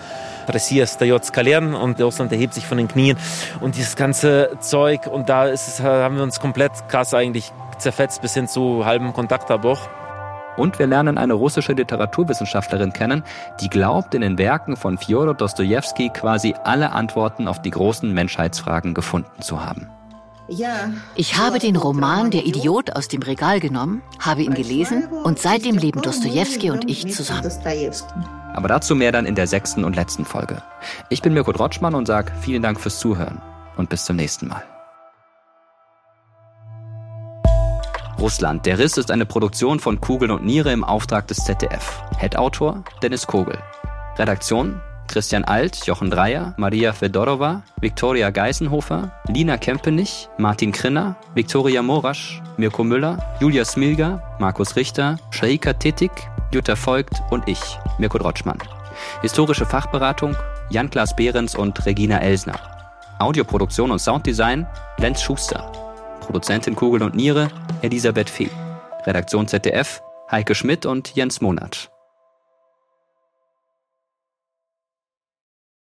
Россия остается колен und Russland erhebt sich von den Knien. Und dieses ganze Zeug, und da ist es, haben wir uns komplett krass eigentlich zerfetzt bis hin zu halbem Kontaktabbruch. Und wir lernen eine russische Literaturwissenschaftlerin kennen, die glaubt, in den Werken von Fjodor Dostojewski quasi alle Antworten auf die großen Menschheitsfragen gefunden zu haben. Ich habe den Roman Der Idiot aus dem Regal genommen, habe ihn gelesen und seitdem leben Dostoevsky und ich zusammen. Aber dazu mehr dann in der sechsten und letzten Folge. Ich bin Mirko Drotschmann und sage vielen Dank fürs Zuhören und bis zum nächsten Mal. Russland. Der Riss ist eine Produktion von Kugel und Niere im Auftrag des ZDF. Head-Autor Dennis Kogel. Redaktion Christian Alt, Jochen Dreier, Maria Fedorova, Viktoria Geisenhofer, Lina Kempenich, Martin Krinner, Viktoria Morasch, Mirko Müller, Julia Smilger, Markus Richter, Shaika Tittig, Jutta Voigt und ich, Mirko Drotschmann. Historische Fachberatung Jan-Klaas Behrens und Regina Elsner. Audioproduktion und Sounddesign Lenz Schuster. Produzentin Kugel und Niere Elisabeth Fee. Redaktion ZDF Heike Schmidt und Jens Monat.